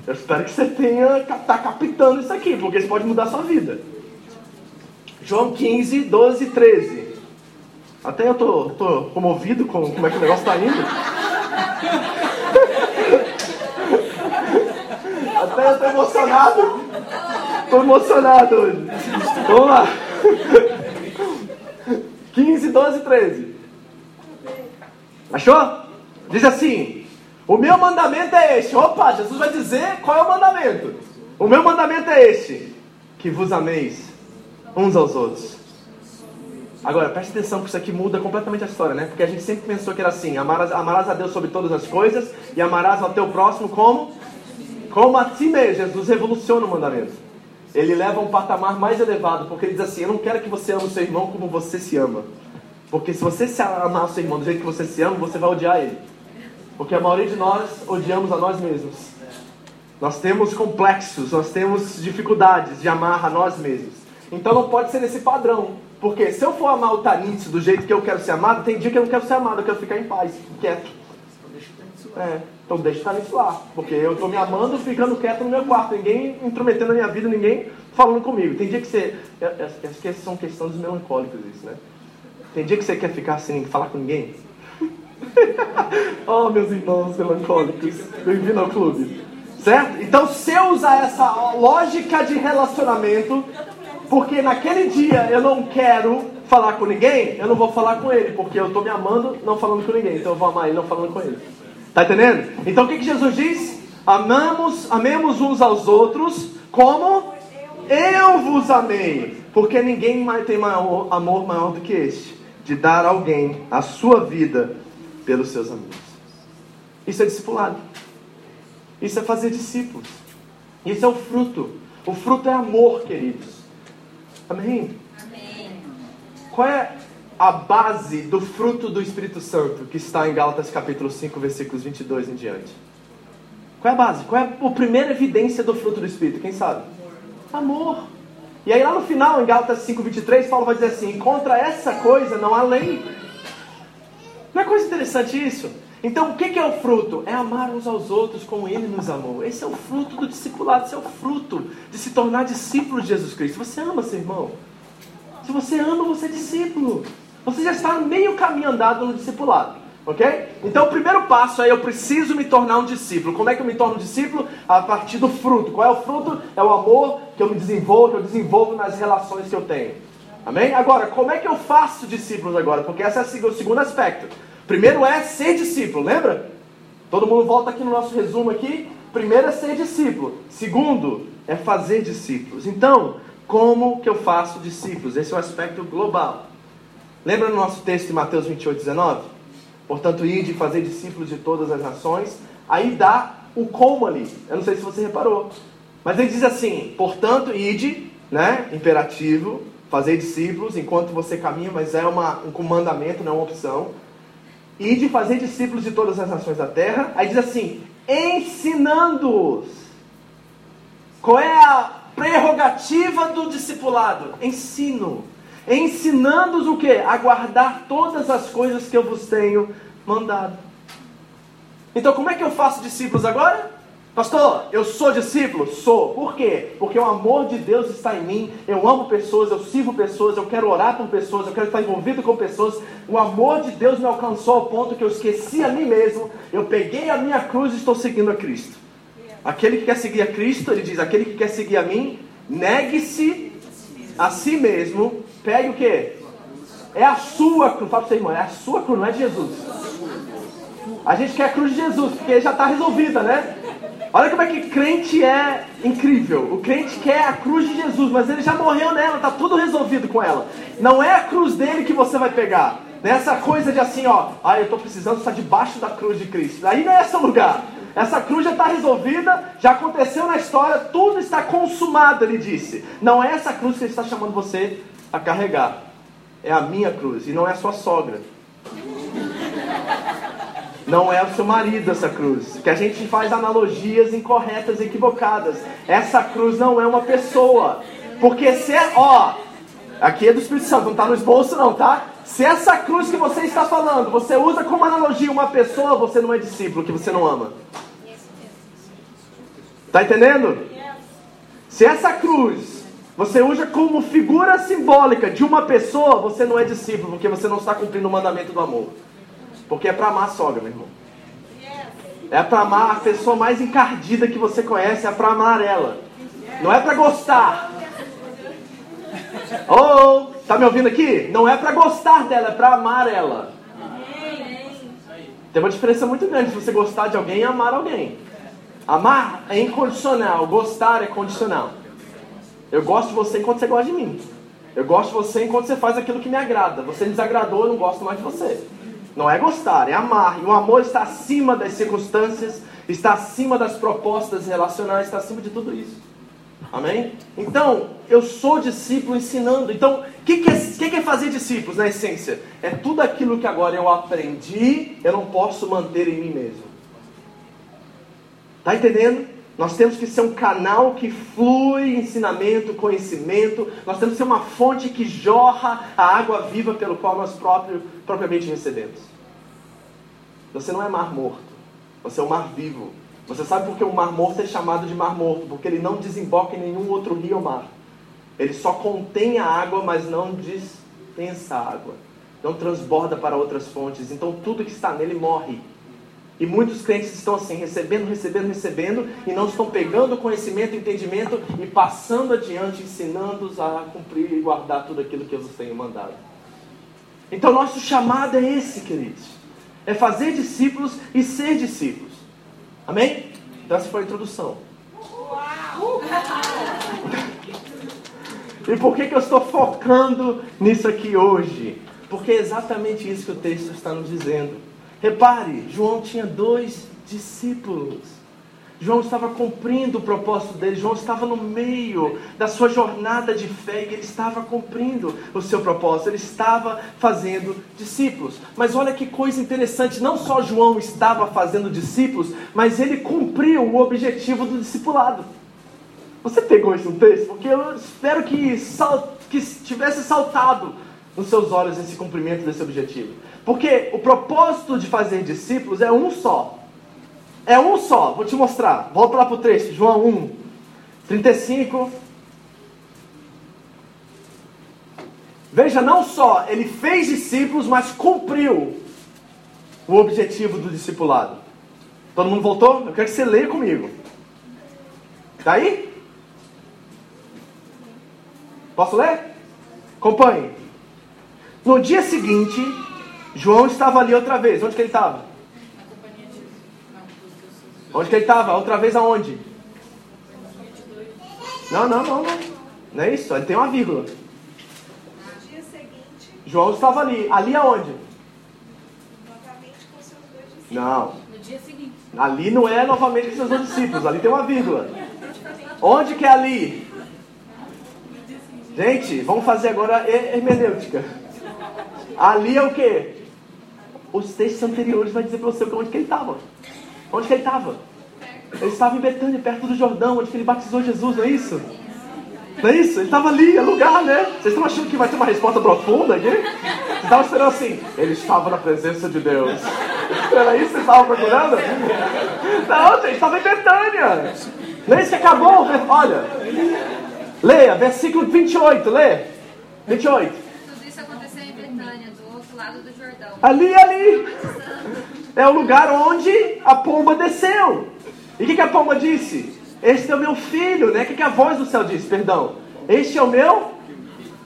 Eu espero que você tenha tá captando isso aqui, porque isso pode mudar a sua vida. João 15, 12 13. Até eu tô, tô comovido com como é que o negócio está indo. Até eu tô emocionado. Tô emocionado hoje. Vamos lá. 15, 12, 13. Achou? Diz assim: O meu mandamento é este. Opa, Jesus vai dizer qual é o mandamento. O meu mandamento é este: que vos ameis uns aos outros. Agora, preste atenção que isso aqui muda completamente a história, né? Porque a gente sempre pensou que era assim: amarás, amarás a Deus sobre todas as coisas e amarás ao teu próximo como? Como a ti mesmo. Jesus revoluciona o mandamento. Ele leva a um patamar mais elevado, porque ele diz assim: Eu não quero que você ame o seu irmão como você se ama. Porque se você se amar o seu irmão do jeito que você se ama, você vai odiar ele. Porque a maioria de nós odiamos a nós mesmos. Nós temos complexos, nós temos dificuldades de amar a nós mesmos. Então não pode ser nesse padrão. Porque se eu for amar o Tanitsu do jeito que eu quero ser amado, tem dia que eu não quero ser amado, eu quero ficar em paz, quieto. É, então deixa o Tanitsu lá. Porque eu estou me amando ficando quieto no meu quarto. Ninguém intrometendo na minha vida, ninguém falando comigo. Tem dia que você. Acho que são questões dos melancólicos isso, né? Tem dia que você quer ficar sem falar com ninguém? oh, meus irmãos melancólicos, bem-vindo ao clube. Certo? Então, se eu usar essa lógica de relacionamento, porque naquele dia eu não quero falar com ninguém, eu não vou falar com ele, porque eu estou me amando não falando com ninguém, então eu vou amar ele não falando com ele. Tá entendendo? Então o que, que Jesus diz? Amamos, amemos uns aos outros como eu vos amei. Porque ninguém tem maior, amor maior do que este, de dar a alguém a sua vida pelos seus amigos. Isso é discipulado. Isso é fazer discípulos. Isso é o fruto. O fruto é amor, queridos. Amém? Amém. Qual é a base do fruto do Espírito Santo que está em Gálatas capítulo 5, versículos 22 em diante? Qual é a base? Qual é a primeira evidência do fruto do Espírito? Quem sabe? Amor. E aí lá no final, em Gálatas 5, 23, Paulo vai dizer assim, contra essa coisa não há lei. Não é coisa interessante isso? Então, o que é o fruto? É amar uns aos outros como Ele nos amou. Esse é o fruto do discipulado, esse é o fruto de se tornar discípulo de Jesus Cristo. Você ama seu irmão? Se você ama, você é discípulo. Você já está meio caminho andado no discipulado. Ok? Então, o primeiro passo é eu preciso me tornar um discípulo. Como é que eu me torno um discípulo? A partir do fruto. Qual é o fruto? É o amor que eu me desenvolvo, que eu desenvolvo nas relações que eu tenho. Amém? Agora, como é que eu faço discípulos agora? Porque esse é o segundo aspecto. Primeiro é ser discípulo, lembra? Todo mundo volta aqui no nosso resumo aqui. Primeiro é ser discípulo. Segundo é fazer discípulos. Então, como que eu faço discípulos? Esse é o aspecto global. Lembra no nosso texto de Mateus 28, 19? Portanto, ir de fazer discípulos de todas as nações. Aí dá o como ali. Eu não sei se você reparou. Mas ele diz assim: portanto, ide, né? Imperativo, fazer discípulos enquanto você caminha, mas é uma, um mandamento, não é uma opção e de fazer discípulos de todas as nações da terra. Aí diz assim: ensinando-os. Qual é a prerrogativa do discipulado? Ensino. Ensinando-os o que? A guardar todas as coisas que eu vos tenho mandado. Então, como é que eu faço discípulos agora? Pastor, eu sou discípulo? Sou. Por quê? Porque o amor de Deus está em mim. Eu amo pessoas, eu sirvo pessoas, eu quero orar por pessoas, eu quero estar envolvido com pessoas. O amor de Deus me alcançou ao ponto que eu esqueci a mim mesmo. Eu peguei a minha cruz e estou seguindo a Cristo. Aquele que quer seguir a Cristo, ele diz: aquele que quer seguir a mim, negue-se a si mesmo. Pegue o quê? É a sua cruz. Fala para seu irmão, é a sua cruz, não é de Jesus. A gente quer a cruz de Jesus, porque já está resolvida, né? Olha como é que crente é incrível. O crente quer a cruz de Jesus, mas ele já morreu nela, está tudo resolvido com ela. Não é a cruz dele que você vai pegar. Nessa coisa de assim, ó, ah, eu estou precisando estar debaixo da cruz de Cristo. Aí não é esse lugar. Essa cruz já está resolvida, já aconteceu na história, tudo está consumado, ele disse. Não é essa cruz que ele está chamando você a carregar. É a minha cruz, e não é a sua sogra. Não é o seu marido essa cruz. Que a gente faz analogias incorretas, equivocadas. Essa cruz não é uma pessoa. Porque se ó, aqui é do Espírito Santo, não está no esboço não, tá? Se essa cruz que você está falando, você usa como analogia uma pessoa, você não é discípulo, que você não ama. Tá entendendo? Se essa cruz você usa como figura simbólica de uma pessoa, você não é discípulo, porque você não está cumprindo o mandamento do amor. Porque é para amar a sogra, meu irmão. É para amar a pessoa mais encardida que você conhece, é para amar ela. Não é para gostar. Oh, tá me ouvindo aqui? Não é para gostar dela, é para amar ela. Tem uma diferença muito grande se você gostar de alguém e amar alguém. Amar é incondicional, gostar é condicional. Eu gosto de você enquanto você gosta de mim. Eu gosto de você enquanto você faz aquilo que me agrada. Você me desagradou, eu não gosto mais de você. Não é gostar, é amar. E o amor está acima das circunstâncias, está acima das propostas relacionais, está acima de tudo isso. Amém? Então, eu sou discípulo ensinando. Então, o que, que, é, que, que é fazer discípulos na essência? É tudo aquilo que agora eu aprendi, eu não posso manter em mim mesmo. Está entendendo? Nós temos que ser um canal que flui ensinamento, conhecimento. Nós temos que ser uma fonte que jorra a água viva pelo qual nós próprio, propriamente recebemos. Você não é mar morto. Você é um mar vivo. Você sabe por que o mar morto é chamado de mar morto? Porque ele não desemboca em nenhum outro rio ou mar. Ele só contém a água, mas não dispensa a água. Não transborda para outras fontes. Então tudo que está nele morre. E muitos crentes estão assim, recebendo, recebendo, recebendo, e não estão pegando conhecimento, entendimento e passando adiante, ensinando-os a cumprir e guardar tudo aquilo que vos tenho mandado. Então, nosso chamado é esse, queridos: é fazer discípulos e ser discípulos. Amém? Então, essa foi a introdução. E por que, que eu estou focando nisso aqui hoje? Porque é exatamente isso que o texto está nos dizendo. Repare, João tinha dois discípulos. João estava cumprindo o propósito dele, João estava no meio da sua jornada de fé e ele estava cumprindo o seu propósito, ele estava fazendo discípulos. Mas olha que coisa interessante, não só João estava fazendo discípulos, mas ele cumpriu o objetivo do discipulado. Você pegou isso no texto? Porque eu espero que, sal, que tivesse saltado nos seus olhos esse cumprimento desse objetivo. Porque o propósito de fazer discípulos é um só. É um só. Vou te mostrar. Volta lá para o texto, João 1, 35. Veja, não só ele fez discípulos, mas cumpriu o objetivo do discipulado. Todo mundo voltou? Eu quero que você leia comigo. Está aí? Posso ler? Acompanhe. No dia seguinte, João estava ali outra vez. Onde que ele estava? Onde que ele estava? Outra vez aonde? Não, não, não, não. Não é isso. Ele tem uma vírgula. João estava ali. Ali aonde? Não. Ali não é novamente com seus dois discípulos. Ali tem uma vírgula. Onde que é ali? Gente, vamos fazer agora hermenêutica. Ali é o quê? Os textos anteriores vai dizer para você onde que ele estava. Onde que ele estava? Ele estava em Betânia, perto do Jordão, onde ele batizou Jesus, não é isso? Não é isso? Ele estava ali, é lugar, né? Vocês estão achando que vai ter uma resposta profunda aqui? Vocês estavam esperando assim, ele estava na presença de Deus. Era isso que vocês estavam procurando? Não, gente, estava em Betânia. Não é isso que acabou? Olha, leia, versículo 28, lê. 28 lado do Jordão. Ali, ali. É o lugar onde a pomba desceu. E o que, que, a pomba disse? Este é o meu filho, né? O que, que a voz do céu disse? Perdão. Este é o meu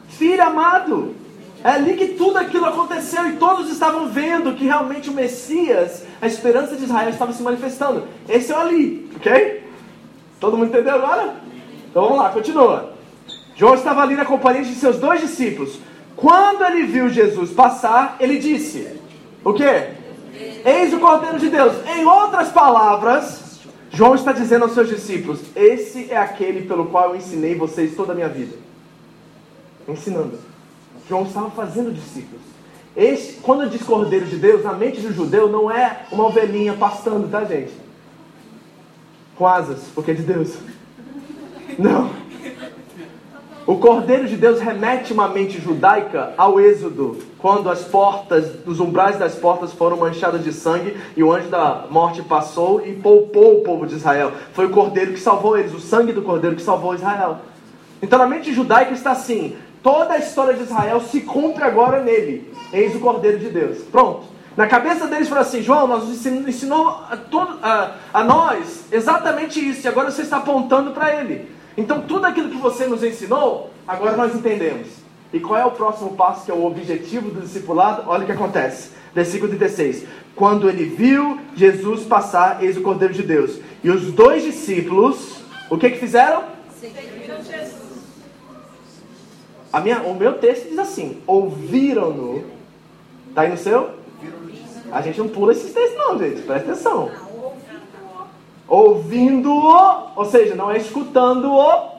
filho amado. É ali que tudo aquilo aconteceu e todos estavam vendo que realmente o Messias, a esperança de Israel, estava se manifestando. Esse é o ali, ok? Todo mundo entendeu agora? Então vamos lá, continua. João estava ali na companhia de seus dois discípulos. Quando ele viu Jesus passar, ele disse: O que? Eis o Cordeiro de Deus. Em outras palavras, João está dizendo aos seus discípulos: Esse é aquele pelo qual eu ensinei vocês toda a minha vida. Ensinando. João estava fazendo discípulos. Esse, quando diz Cordeiro de Deus, na mente do judeu não é uma ovelhinha pastando, tá, gente? Com asas, porque é de Deus. Não. O Cordeiro de Deus remete uma mente judaica ao Êxodo, quando as portas, os umbrais das portas foram manchadas de sangue e o anjo da morte passou e poupou o povo de Israel. Foi o Cordeiro que salvou eles, o sangue do Cordeiro que salvou Israel. Então na mente judaica está assim: toda a história de Israel se cumpre agora nele. Eis o Cordeiro de Deus. Pronto. Na cabeça deles foi assim: João, nós ensinou, ensinou a, a, a nós exatamente isso, e agora você está apontando para ele. Então, tudo aquilo que você nos ensinou, agora nós entendemos. E qual é o próximo passo, que é o objetivo do discipulado? Olha o que acontece. Versículo 36. Quando ele viu Jesus passar, eis o Cordeiro de Deus. E os dois discípulos, o que que fizeram? Seguiram Jesus. A minha, o meu texto diz assim: ouviram-no. Tá aí no seu? A gente não pula esses textos, não, gente. Presta atenção. Ouvindo-o, ou seja, não é escutando-o.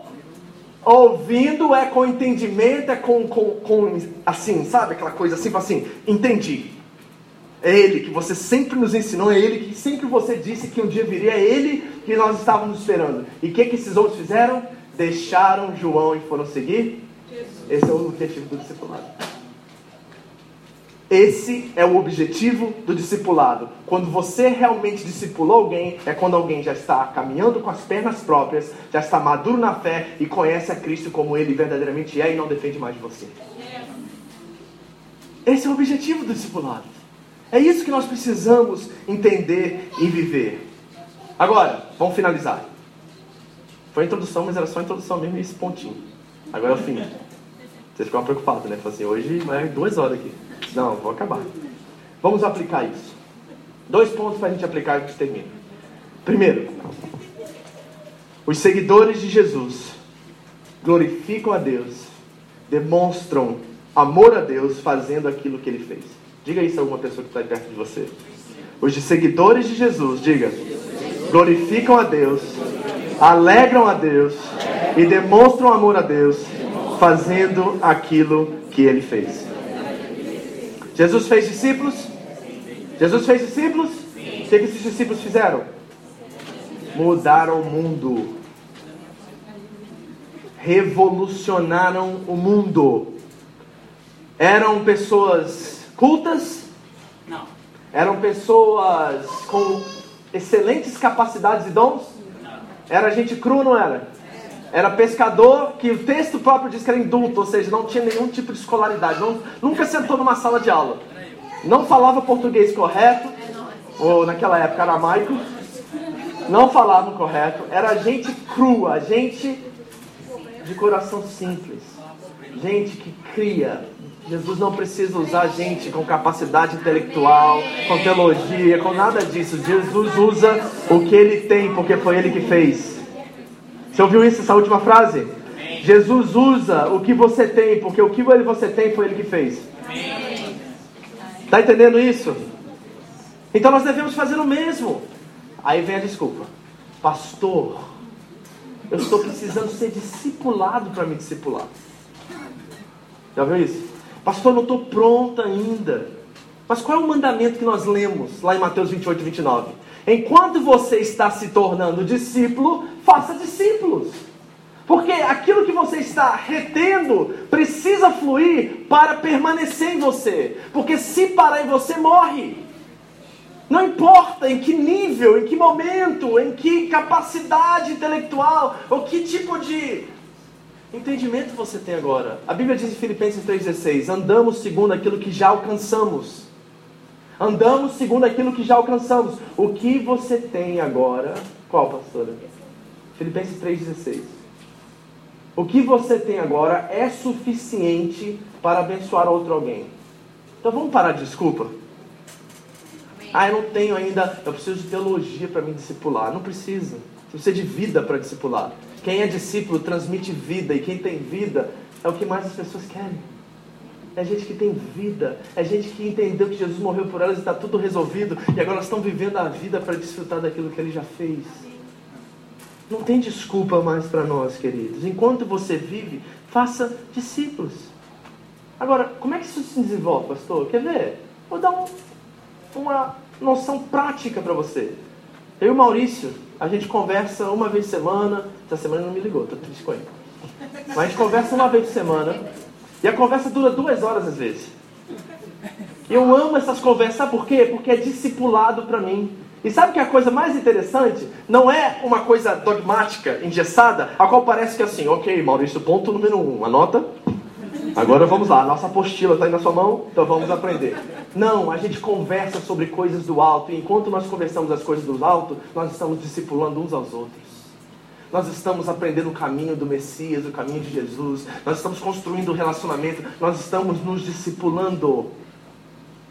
Ouvindo é com entendimento, é com, com, com assim, sabe? Aquela coisa assim, assim, entendi. É Ele que você sempre nos ensinou, é Ele que sempre você disse que um dia viria, é Ele que nós estávamos esperando. E o que, que esses outros fizeram? Deixaram João e foram seguir? Jesus. Esse é o objetivo do discipulado. Esse é o objetivo do discipulado. Quando você realmente discipulou alguém, é quando alguém já está caminhando com as pernas próprias, já está maduro na fé e conhece a Cristo como ele verdadeiramente é e não defende mais de você. Esse é o objetivo do discipulado. É isso que nós precisamos entender e viver. Agora, vamos finalizar. Foi a introdução, mas era só a introdução mesmo e esse pontinho. Agora é o fim. Vocês ficam preocupados, né? Falam assim, hoje vai duas horas aqui. Não, vou acabar. Vamos aplicar isso. Dois pontos para a gente aplicar e gente termina. Primeiro, os seguidores de Jesus glorificam a Deus, demonstram amor a Deus fazendo aquilo que ele fez. Diga isso a alguma pessoa que está perto de você. Os seguidores de Jesus, diga, glorificam a Deus, alegram a Deus e demonstram amor a Deus fazendo aquilo que ele fez. Jesus fez discípulos? Jesus fez discípulos? Sim. O que esses discípulos fizeram? Mudaram o mundo. Revolucionaram o mundo. Eram pessoas cultas? Não. Eram pessoas com excelentes capacidades e dons? Não. Era gente crua, não era? Era pescador que o texto próprio diz que era indulto, ou seja, não tinha nenhum tipo de escolaridade, não, nunca sentou numa sala de aula, não falava português correto, ou naquela época aramaico, não falavam correto, era gente crua, gente de coração simples, gente que cria. Jesus não precisa usar gente com capacidade intelectual, com teologia, com nada disso. Jesus usa o que ele tem, porque foi ele que fez. Você ouviu isso, essa última frase? Amém. Jesus usa o que você tem, porque o que você tem foi Ele que fez. Está entendendo isso? Então nós devemos fazer o mesmo. Aí vem a desculpa. Pastor, eu estou precisando ser discipulado para me discipular. Já viu isso? Pastor, eu não estou pronta ainda. Mas qual é o mandamento que nós lemos lá em Mateus 28, 29? Enquanto você está se tornando discípulo, faça discípulos. Porque aquilo que você está retendo precisa fluir para permanecer em você. Porque se parar em você, morre. Não importa em que nível, em que momento, em que capacidade intelectual, ou que tipo de entendimento você tem agora. A Bíblia diz em Filipenses 3,16: andamos segundo aquilo que já alcançamos. Andamos segundo aquilo que já alcançamos. O que você tem agora? Qual, pastora? Filipenses 3,16. O que você tem agora é suficiente para abençoar outro alguém. Então vamos parar de desculpa? Ah, eu não tenho ainda, eu preciso de teologia para me discipular. Não precisa. Você precisa de vida para discipular. Quem é discípulo transmite vida, e quem tem vida é o que mais as pessoas querem é gente que tem vida, é gente que entendeu que Jesus morreu por elas e está tudo resolvido, e agora estão vivendo a vida para desfrutar daquilo que ele já fez. Não tem desculpa mais para nós, queridos. Enquanto você vive, faça discípulos. Agora, como é que isso se desenvolve, pastor? Quer ver? Vou dar um, uma noção prática para você. Eu e o Maurício, a gente conversa uma vez por semana. Essa semana não me ligou, estou triste com ele. Mas a gente conversa uma vez por semana e a conversa dura duas horas às vezes. Eu amo essas conversas, sabe por quê? Porque é discipulado para mim. E sabe que a coisa mais interessante não é uma coisa dogmática, engessada, a qual parece que é assim, ok, Maurício, ponto número um, anota. Agora vamos lá, nossa apostila está aí na sua mão, então vamos aprender. Não, a gente conversa sobre coisas do alto, e enquanto nós conversamos as coisas do alto, nós estamos discipulando uns aos outros. Nós estamos aprendendo o caminho do Messias, o caminho de Jesus. Nós estamos construindo um relacionamento. Nós estamos nos discipulando.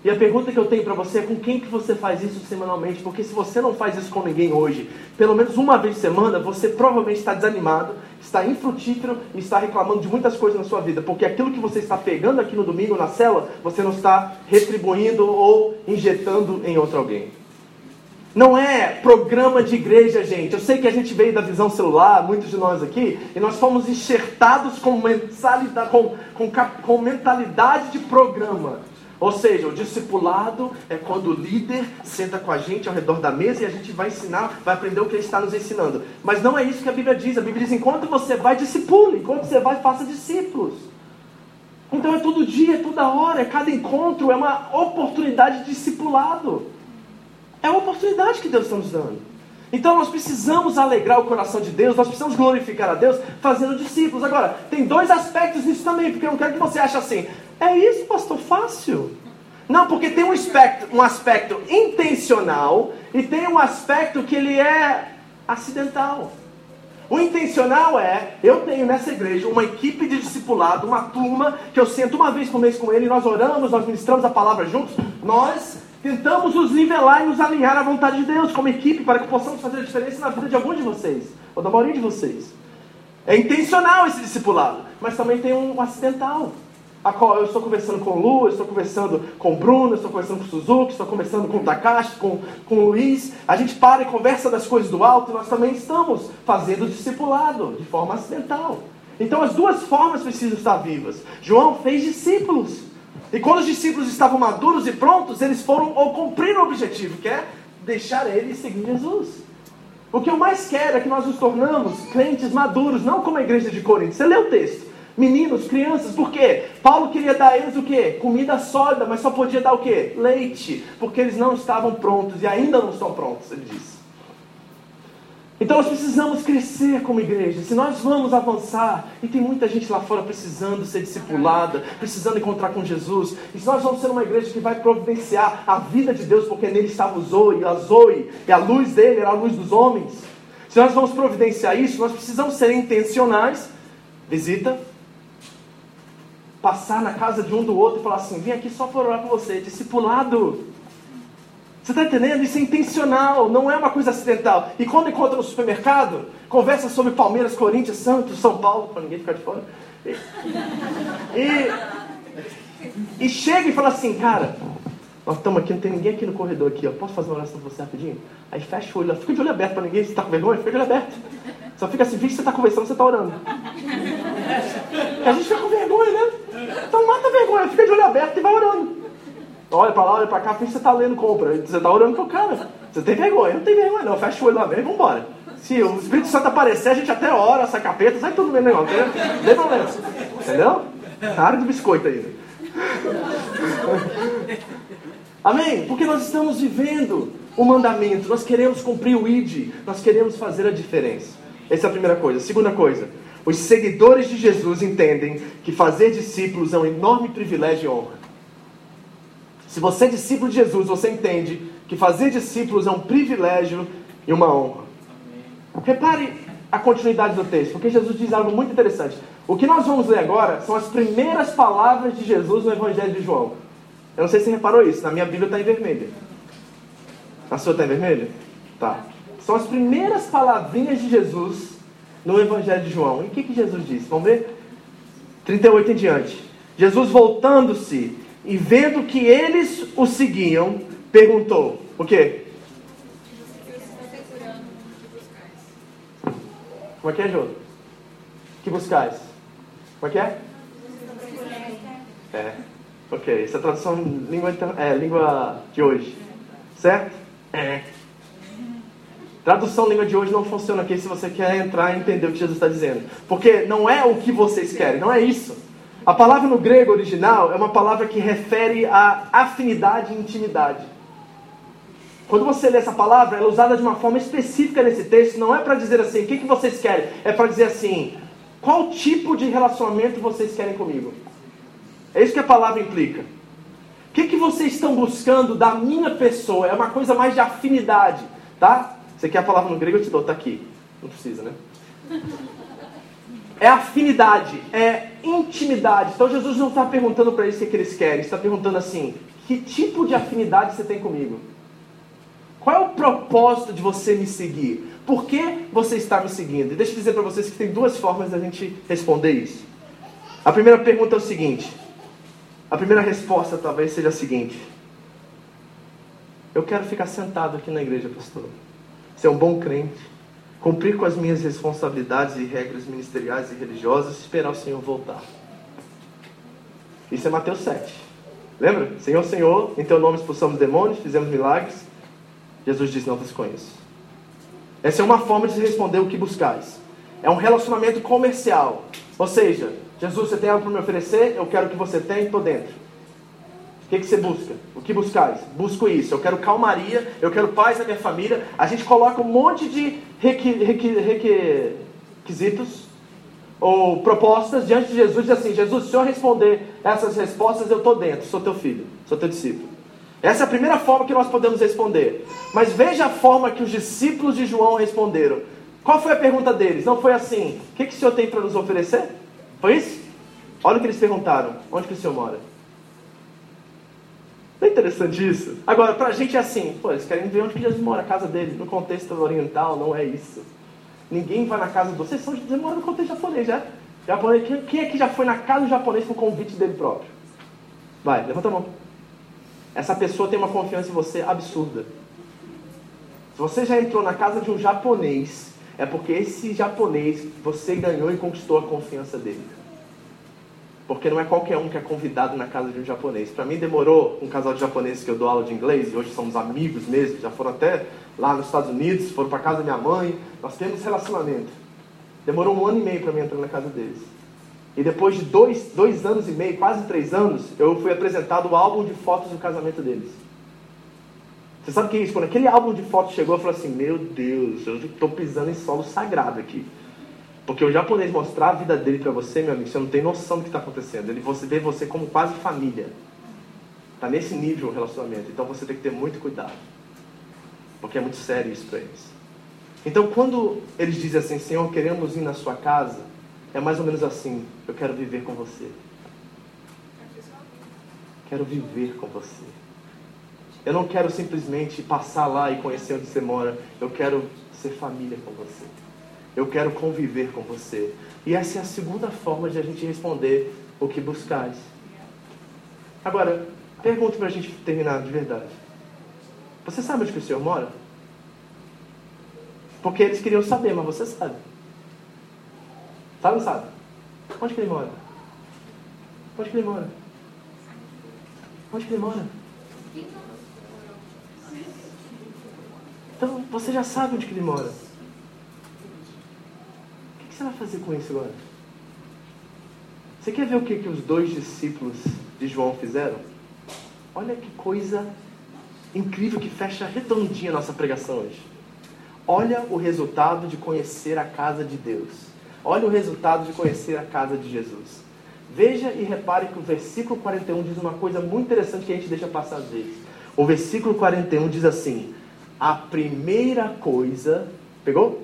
E a pergunta que eu tenho para você é com quem que você faz isso semanalmente? Porque se você não faz isso com ninguém hoje, pelo menos uma vez por semana, você provavelmente está desanimado, está infrutífero e está reclamando de muitas coisas na sua vida. Porque aquilo que você está pegando aqui no domingo na cela, você não está retribuindo ou injetando em outro alguém. Não é programa de igreja, gente. Eu sei que a gente veio da visão celular, muitos de nós aqui, e nós fomos enxertados com mentalidade, com, com, com mentalidade de programa. Ou seja, o discipulado é quando o líder senta com a gente ao redor da mesa e a gente vai ensinar, vai aprender o que ele está nos ensinando. Mas não é isso que a Bíblia diz. A Bíblia diz: enquanto você vai, discipule. Enquanto você vai, faça discípulos. Então é todo dia, é toda hora, é cada encontro, é uma oportunidade de discipulado. É uma oportunidade que Deus está nos dando. Então nós precisamos alegrar o coração de Deus, nós precisamos glorificar a Deus fazendo discípulos. Agora, tem dois aspectos nisso também, porque eu não quero que você ache assim, é isso, pastor, fácil. Não, porque tem um aspecto, um aspecto intencional e tem um aspecto que ele é acidental. O intencional é, eu tenho nessa igreja uma equipe de discipulado, uma turma que eu sento uma vez por mês com ele, nós oramos, nós ministramos a palavra juntos, nós Tentamos nos nivelar e nos alinhar à vontade de Deus como equipe para que possamos fazer a diferença na vida de algum de vocês, ou da maioria de vocês. É intencional esse discipulado, mas também tem um acidental. Eu estou conversando com o Lu, eu estou conversando com o Bruno, eu estou conversando com o Suzuki, estou conversando com o Takashi, com, com o Luiz. A gente para e conversa das coisas do alto e nós também estamos fazendo discipulado de forma acidental. Então as duas formas precisam estar vivas. João fez discípulos. E quando os discípulos estavam maduros e prontos, eles foram ou cumpriram o objetivo, que é deixar ele seguir Jesus. O que eu mais quero é que nós nos tornamos crentes maduros, não como a igreja de Corinto. Você lê o texto. Meninos, crianças, por quê? Paulo queria dar a eles o quê? Comida sólida, mas só podia dar o quê? Leite, porque eles não estavam prontos e ainda não estão prontos, ele disse. Então nós precisamos crescer como igreja. Se nós vamos avançar, e tem muita gente lá fora precisando ser discipulada, precisando encontrar com Jesus, e se nós vamos ser uma igreja que vai providenciar a vida de Deus, porque nele estava o Zoe, a Zoe, e a luz dele era a luz dos homens. Se nós vamos providenciar isso, nós precisamos ser intencionais. Visita, passar na casa de um do outro e falar assim: vim aqui só para orar por você, discipulado. Você está entendendo? Isso é intencional, não é uma coisa acidental. E quando encontra no supermercado, conversa sobre Palmeiras, Corinthians, Santos, São Paulo, para ninguém ficar de fora. E, e, chega e fala assim, cara, nós estamos aqui, não tem ninguém aqui no corredor aqui, ó. Posso fazer uma oração com você rapidinho? Aí fecha o olho, fica de olho aberto para ninguém, você está com vergonha? Fica de olho aberto. Só fica assim, finge que você está conversando, você está orando. a gente fica com vergonha, né? Então mata a vergonha, fica de olho aberto e vai orando. Olha pra lá, olha pra cá, finge que você tá lendo compra. Você tá orando pro cara. Você tem vergonha? Não tem vergonha não. Fecha o olho lá mesmo e vambora. Se o Espírito Santo aparecer, a gente até ora, sai capeta, sai tudo mesmo negócio. Não tem problema. Entendeu? Cara de biscoito ainda. Amém? Porque nós estamos vivendo o mandamento, nós queremos cumprir o ID, nós queremos fazer a diferença. Essa é a primeira coisa. Segunda coisa, os seguidores de Jesus entendem que fazer discípulos é um enorme privilégio e honra. Se você é discípulo de Jesus, você entende que fazer discípulos é um privilégio e uma honra. Repare a continuidade do texto, porque Jesus diz algo muito interessante. O que nós vamos ler agora são as primeiras palavras de Jesus no Evangelho de João. Eu não sei se você reparou isso, na minha Bíblia está em vermelho. Na sua está em vermelho? Tá. São as primeiras palavrinhas de Jesus no Evangelho de João. E o que, que Jesus disse? Vamos ver? 38 em diante. Jesus voltando-se e vendo que eles o seguiam, perguntou: O quê? Como é que é, Jô? Que buscais? Como é que é? É. Ok, essa é a tradução língua, é, língua de hoje. Certo? É. Tradução língua de hoje não funciona aqui se você quer entrar e entender o que Jesus está dizendo. Porque não é o que vocês querem, não é isso. A palavra no grego original é uma palavra que refere a afinidade e intimidade. Quando você lê essa palavra, ela é usada de uma forma específica nesse texto, não é para dizer assim, o que, que vocês querem? É para dizer assim, qual tipo de relacionamento vocês querem comigo? É isso que a palavra implica. O que, que vocês estão buscando da minha pessoa? É uma coisa mais de afinidade, tá? Você quer a palavra no grego? Eu te dou, tá aqui. Não precisa, né? É afinidade, é intimidade. Então Jesus não está perguntando para eles o que, é que eles querem, está perguntando assim: Que tipo de afinidade você tem comigo? Qual é o propósito de você me seguir? Por que você está me seguindo? E deixa eu dizer para vocês que tem duas formas da gente responder isso. A primeira pergunta é o seguinte: a primeira resposta talvez seja a seguinte: Eu quero ficar sentado aqui na igreja, pastor. Ser um bom crente, cumprir com as minhas responsabilidades e regras ministeriais e religiosas esperar o Senhor voltar. Isso é Mateus 7. Lembra? Senhor, Senhor, em teu nome expulsamos demônios, fizemos milagres. Jesus disse: Não vos conheço. Essa é uma forma de responder o que buscais. É um relacionamento comercial. Ou seja, Jesus, você tem algo para me oferecer? Eu quero o que você tem, estou dentro. O que, que você busca? O que buscais? Busco isso. Eu quero calmaria, eu quero paz na minha família. A gente coloca um monte de requi, requi, requisitos ou propostas diante de Jesus diz assim: Jesus, se eu responder essas respostas, eu estou dentro, sou teu filho, sou teu discípulo. Essa é a primeira forma que nós podemos responder. Mas veja a forma que os discípulos de João responderam. Qual foi a pergunta deles? Não foi assim: o que, que o Senhor tem para nos oferecer? Foi isso? Olha o que eles perguntaram: onde que o Senhor mora? Não é interessante isso? Agora, para a gente é assim: pô, eles querem ver onde que Jesus mora, a casa dele. No contexto oriental, não é isso. Ninguém vai na casa do. Vocês são de mora no contexto japonês, já? Japonês, quem aqui já foi na casa do japonês com convite dele próprio? Vai, levanta a mão. Essa pessoa tem uma confiança em você absurda. Se você já entrou na casa de um japonês, é porque esse japonês você ganhou e conquistou a confiança dele. Porque não é qualquer um que é convidado na casa de um japonês. Para mim demorou um casal de japoneses que eu dou aula de inglês, e hoje somos amigos mesmo, já foram até lá nos Estados Unidos, foram para casa da minha mãe, nós temos relacionamento. Demorou um ano e meio para mim entrar na casa deles. E depois de dois, dois anos e meio, quase três anos, eu fui apresentado o álbum de fotos do casamento deles. Você sabe o que é isso? Quando aquele álbum de fotos chegou, eu falei assim: Meu Deus, eu estou pisando em solo sagrado aqui. Porque o japonês mostrar a vida dele para você, meu amigo, você não tem noção do que está acontecendo. Ele você vê você como quase família. Está nesse nível o relacionamento. Então você tem que ter muito cuidado. Porque é muito sério isso para eles. Então quando eles dizem assim, Senhor, queremos ir na sua casa, é mais ou menos assim: eu quero viver com você. Quero viver com você. Eu não quero simplesmente passar lá e conhecer onde você mora. Eu quero ser família com você. Eu quero conviver com você. E essa é a segunda forma de a gente responder o que buscais. Agora, pergunto para a gente terminar de verdade. Você sabe onde o Senhor mora? Porque eles queriam saber, mas você sabe. Sabe ou não sabe? Onde que ele mora? Onde que ele mora? Onde que ele mora? Então você já sabe onde que ele mora. O que você vai fazer com isso agora? Você quer ver o que, que os dois discípulos de João fizeram? Olha que coisa incrível que fecha redondinha a nossa pregação hoje. Olha o resultado de conhecer a casa de Deus. Olha o resultado de conhecer a casa de Jesus. Veja e repare que o versículo 41 diz uma coisa muito interessante que a gente deixa passar às vezes. O versículo 41 diz assim: A primeira coisa. Pegou?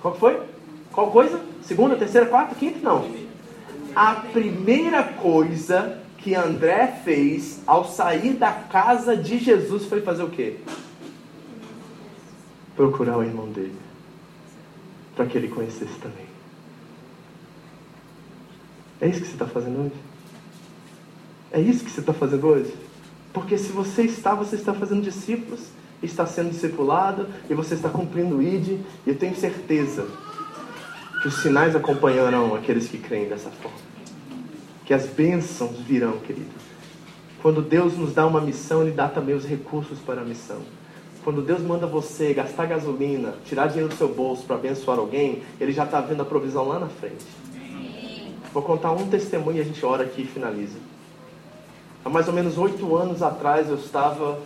Qual foi? Qual coisa? Segunda, terceira, quarta, quinta? Não. A primeira coisa que André fez ao sair da casa de Jesus foi fazer o quê? Procurar o irmão dele para que ele conhecesse também. É isso que você está fazendo hoje? É isso que você está fazendo hoje? Porque se você está, você está fazendo discípulos, está sendo discipulado e você está cumprindo o ID, e eu tenho certeza que os sinais acompanharão aqueles que creem dessa forma. Que as bênçãos virão, querido. Quando Deus nos dá uma missão, Ele dá também os recursos para a missão. Quando Deus manda você gastar gasolina, tirar dinheiro do seu bolso para abençoar alguém, Ele já está vendo a provisão lá na frente. Vou contar um testemunho e a gente ora aqui e finaliza. Há mais ou menos oito anos atrás eu estava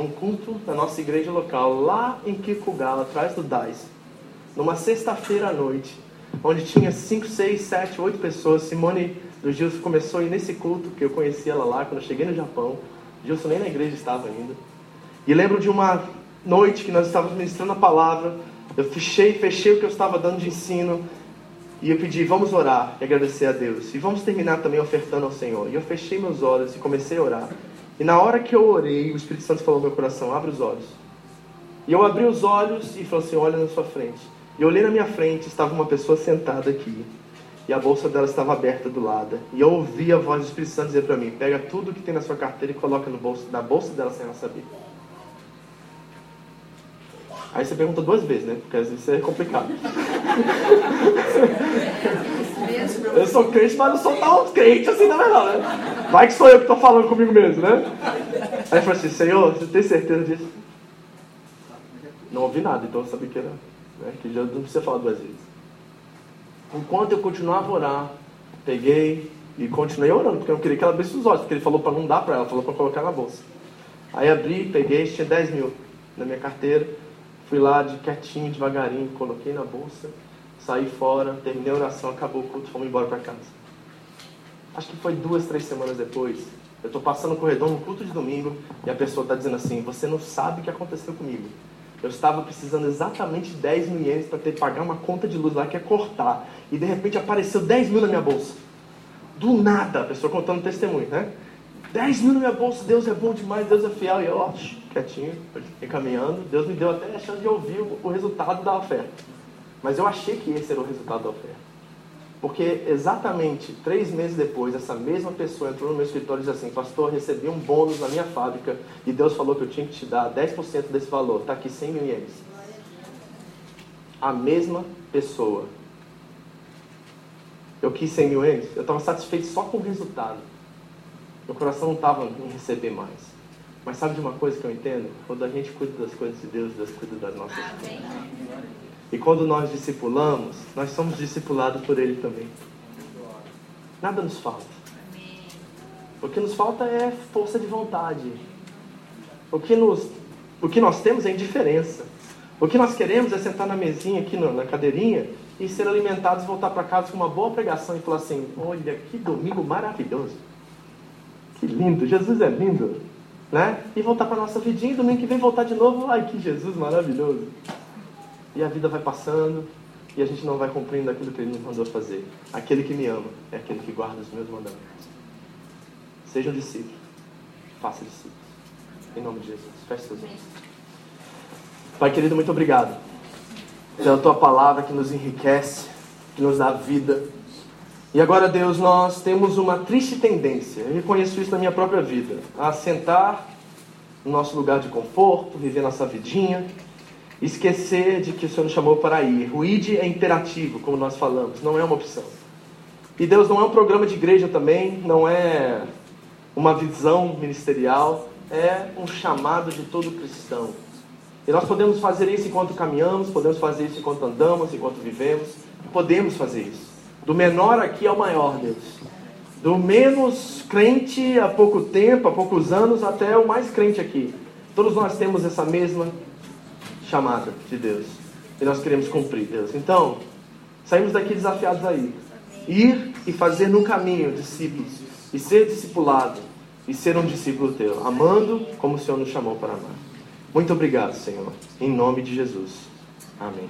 num culto da nossa igreja local, lá em Kikugawa, atrás do DAIS, numa sexta-feira à noite, onde tinha cinco, seis, sete, oito pessoas. Simone do Gilson começou a ir nesse culto, que eu conheci ela lá quando eu cheguei no Japão. Gilson nem na igreja estava ainda. E lembro de uma noite que nós estávamos ministrando a palavra. Eu fechei, fechei o que eu estava dando de ensino. E eu pedi, vamos orar e agradecer a Deus. E vamos terminar também ofertando ao Senhor. E eu fechei meus olhos e comecei a orar. E na hora que eu orei, o Espírito Santo falou no meu coração: abre os olhos. E eu abri os olhos e falou assim: olha na sua frente. E eu olhei na minha frente, estava uma pessoa sentada aqui. E a bolsa dela estava aberta do lado. E eu ouvi a voz do Espírito Santo dizer para mim: pega tudo que tem na sua carteira e coloca no bolso, na bolsa dela sem ela saber. Aí você pergunta duas vezes, né? Porque às vezes é complicado. eu sou crente, mas não sou tão crente assim, na verdade, né? Vai que sou eu que estou falando comigo mesmo, né? Aí eu falei assim, Senhor, você tem certeza disso? Não ouvi nada, então eu sabia que era. Né? Que já não precisa falar duas vezes. Enquanto eu continuava a orar, peguei e continuei orando, porque eu queria que ela abrisse os olhos, porque ele falou para não dar para ela, falou para colocar na bolsa. Aí abri, peguei, tinha 10 mil na minha carteira. Fui lá de quietinho, devagarinho, coloquei na bolsa, saí fora, terminei a oração, acabou o culto, fomos embora para casa. Acho que foi duas, três semanas depois. Eu estou passando o corredor no culto de domingo e a pessoa está dizendo assim: Você não sabe o que aconteceu comigo. Eu estava precisando exatamente de 10 mil ienes para ter que pagar uma conta de luz lá que é cortar. E de repente apareceu 10 mil na minha bolsa. Do nada, a pessoa contando testemunho, né? 10 mil na minha bolsa, Deus é bom demais, Deus é fiel. E eu, ó, quietinho, encaminhando. Deus me deu até a chance de ouvir o resultado da oferta. Mas eu achei que esse era o resultado da oferta. Porque exatamente três meses depois, essa mesma pessoa entrou no meu escritório e disse assim: Pastor, recebi um bônus na minha fábrica e Deus falou que eu tinha que te dar 10% desse valor. Está aqui 100 mil ienes. A mesma pessoa. Eu quis 100 mil ienes. Eu estava satisfeito só com o resultado. Meu coração não estava em receber mais. Mas sabe de uma coisa que eu entendo? Quando a gente cuida das coisas de Deus, Deus cuida das nossas coisas. E quando nós discipulamos, nós somos discipulados por Ele também. Nada nos falta. O que nos falta é força de vontade. O que, nos, o que nós temos é indiferença. O que nós queremos é sentar na mesinha aqui na cadeirinha e ser alimentados, voltar para casa com uma boa pregação e falar assim: olha que domingo maravilhoso. Que lindo, Jesus é lindo. Né? E voltar para a nossa vidinha e domingo que vem voltar de novo. Ai, que Jesus maravilhoso. E a vida vai passando e a gente não vai cumprindo aquilo que Ele nos mandou fazer. Aquele que me ama é aquele que guarda os meus mandamentos. Seja um discípulo. Faça discípulos. Em nome de Jesus. Feche seus olhos. Pai querido, muito obrigado pela tua palavra que nos enriquece, que nos dá vida. E agora, Deus, nós temos uma triste tendência, eu reconheço isso na minha própria vida, a sentar no nosso lugar de conforto, viver nossa vidinha, esquecer de que o Senhor nos chamou para ir. O ID é interativo, como nós falamos, não é uma opção. E Deus não é um programa de igreja também, não é uma visão ministerial, é um chamado de todo cristão. E nós podemos fazer isso enquanto caminhamos, podemos fazer isso enquanto andamos, enquanto vivemos, podemos fazer isso. Do menor aqui ao maior, Deus. Do menos crente há pouco tempo, há poucos anos, até o mais crente aqui. Todos nós temos essa mesma chamada de Deus. E nós queremos cumprir, Deus. Então, saímos daqui desafiados aí. Ir e fazer no caminho discípulos. E ser discipulado. E ser um discípulo teu. Amando como o Senhor nos chamou para amar. Muito obrigado, Senhor. Em nome de Jesus. Amém.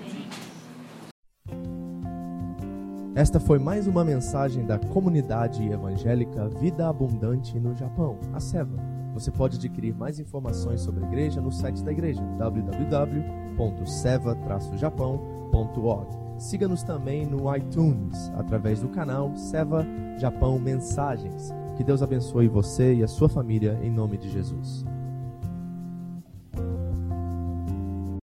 Esta foi mais uma mensagem da comunidade evangélica Vida Abundante no Japão, a SEVA. Você pode adquirir mais informações sobre a igreja no site da igreja www.seva-japão.org. Siga-nos também no iTunes através do canal Seva Japão Mensagens. Que Deus abençoe você e a sua família em nome de Jesus.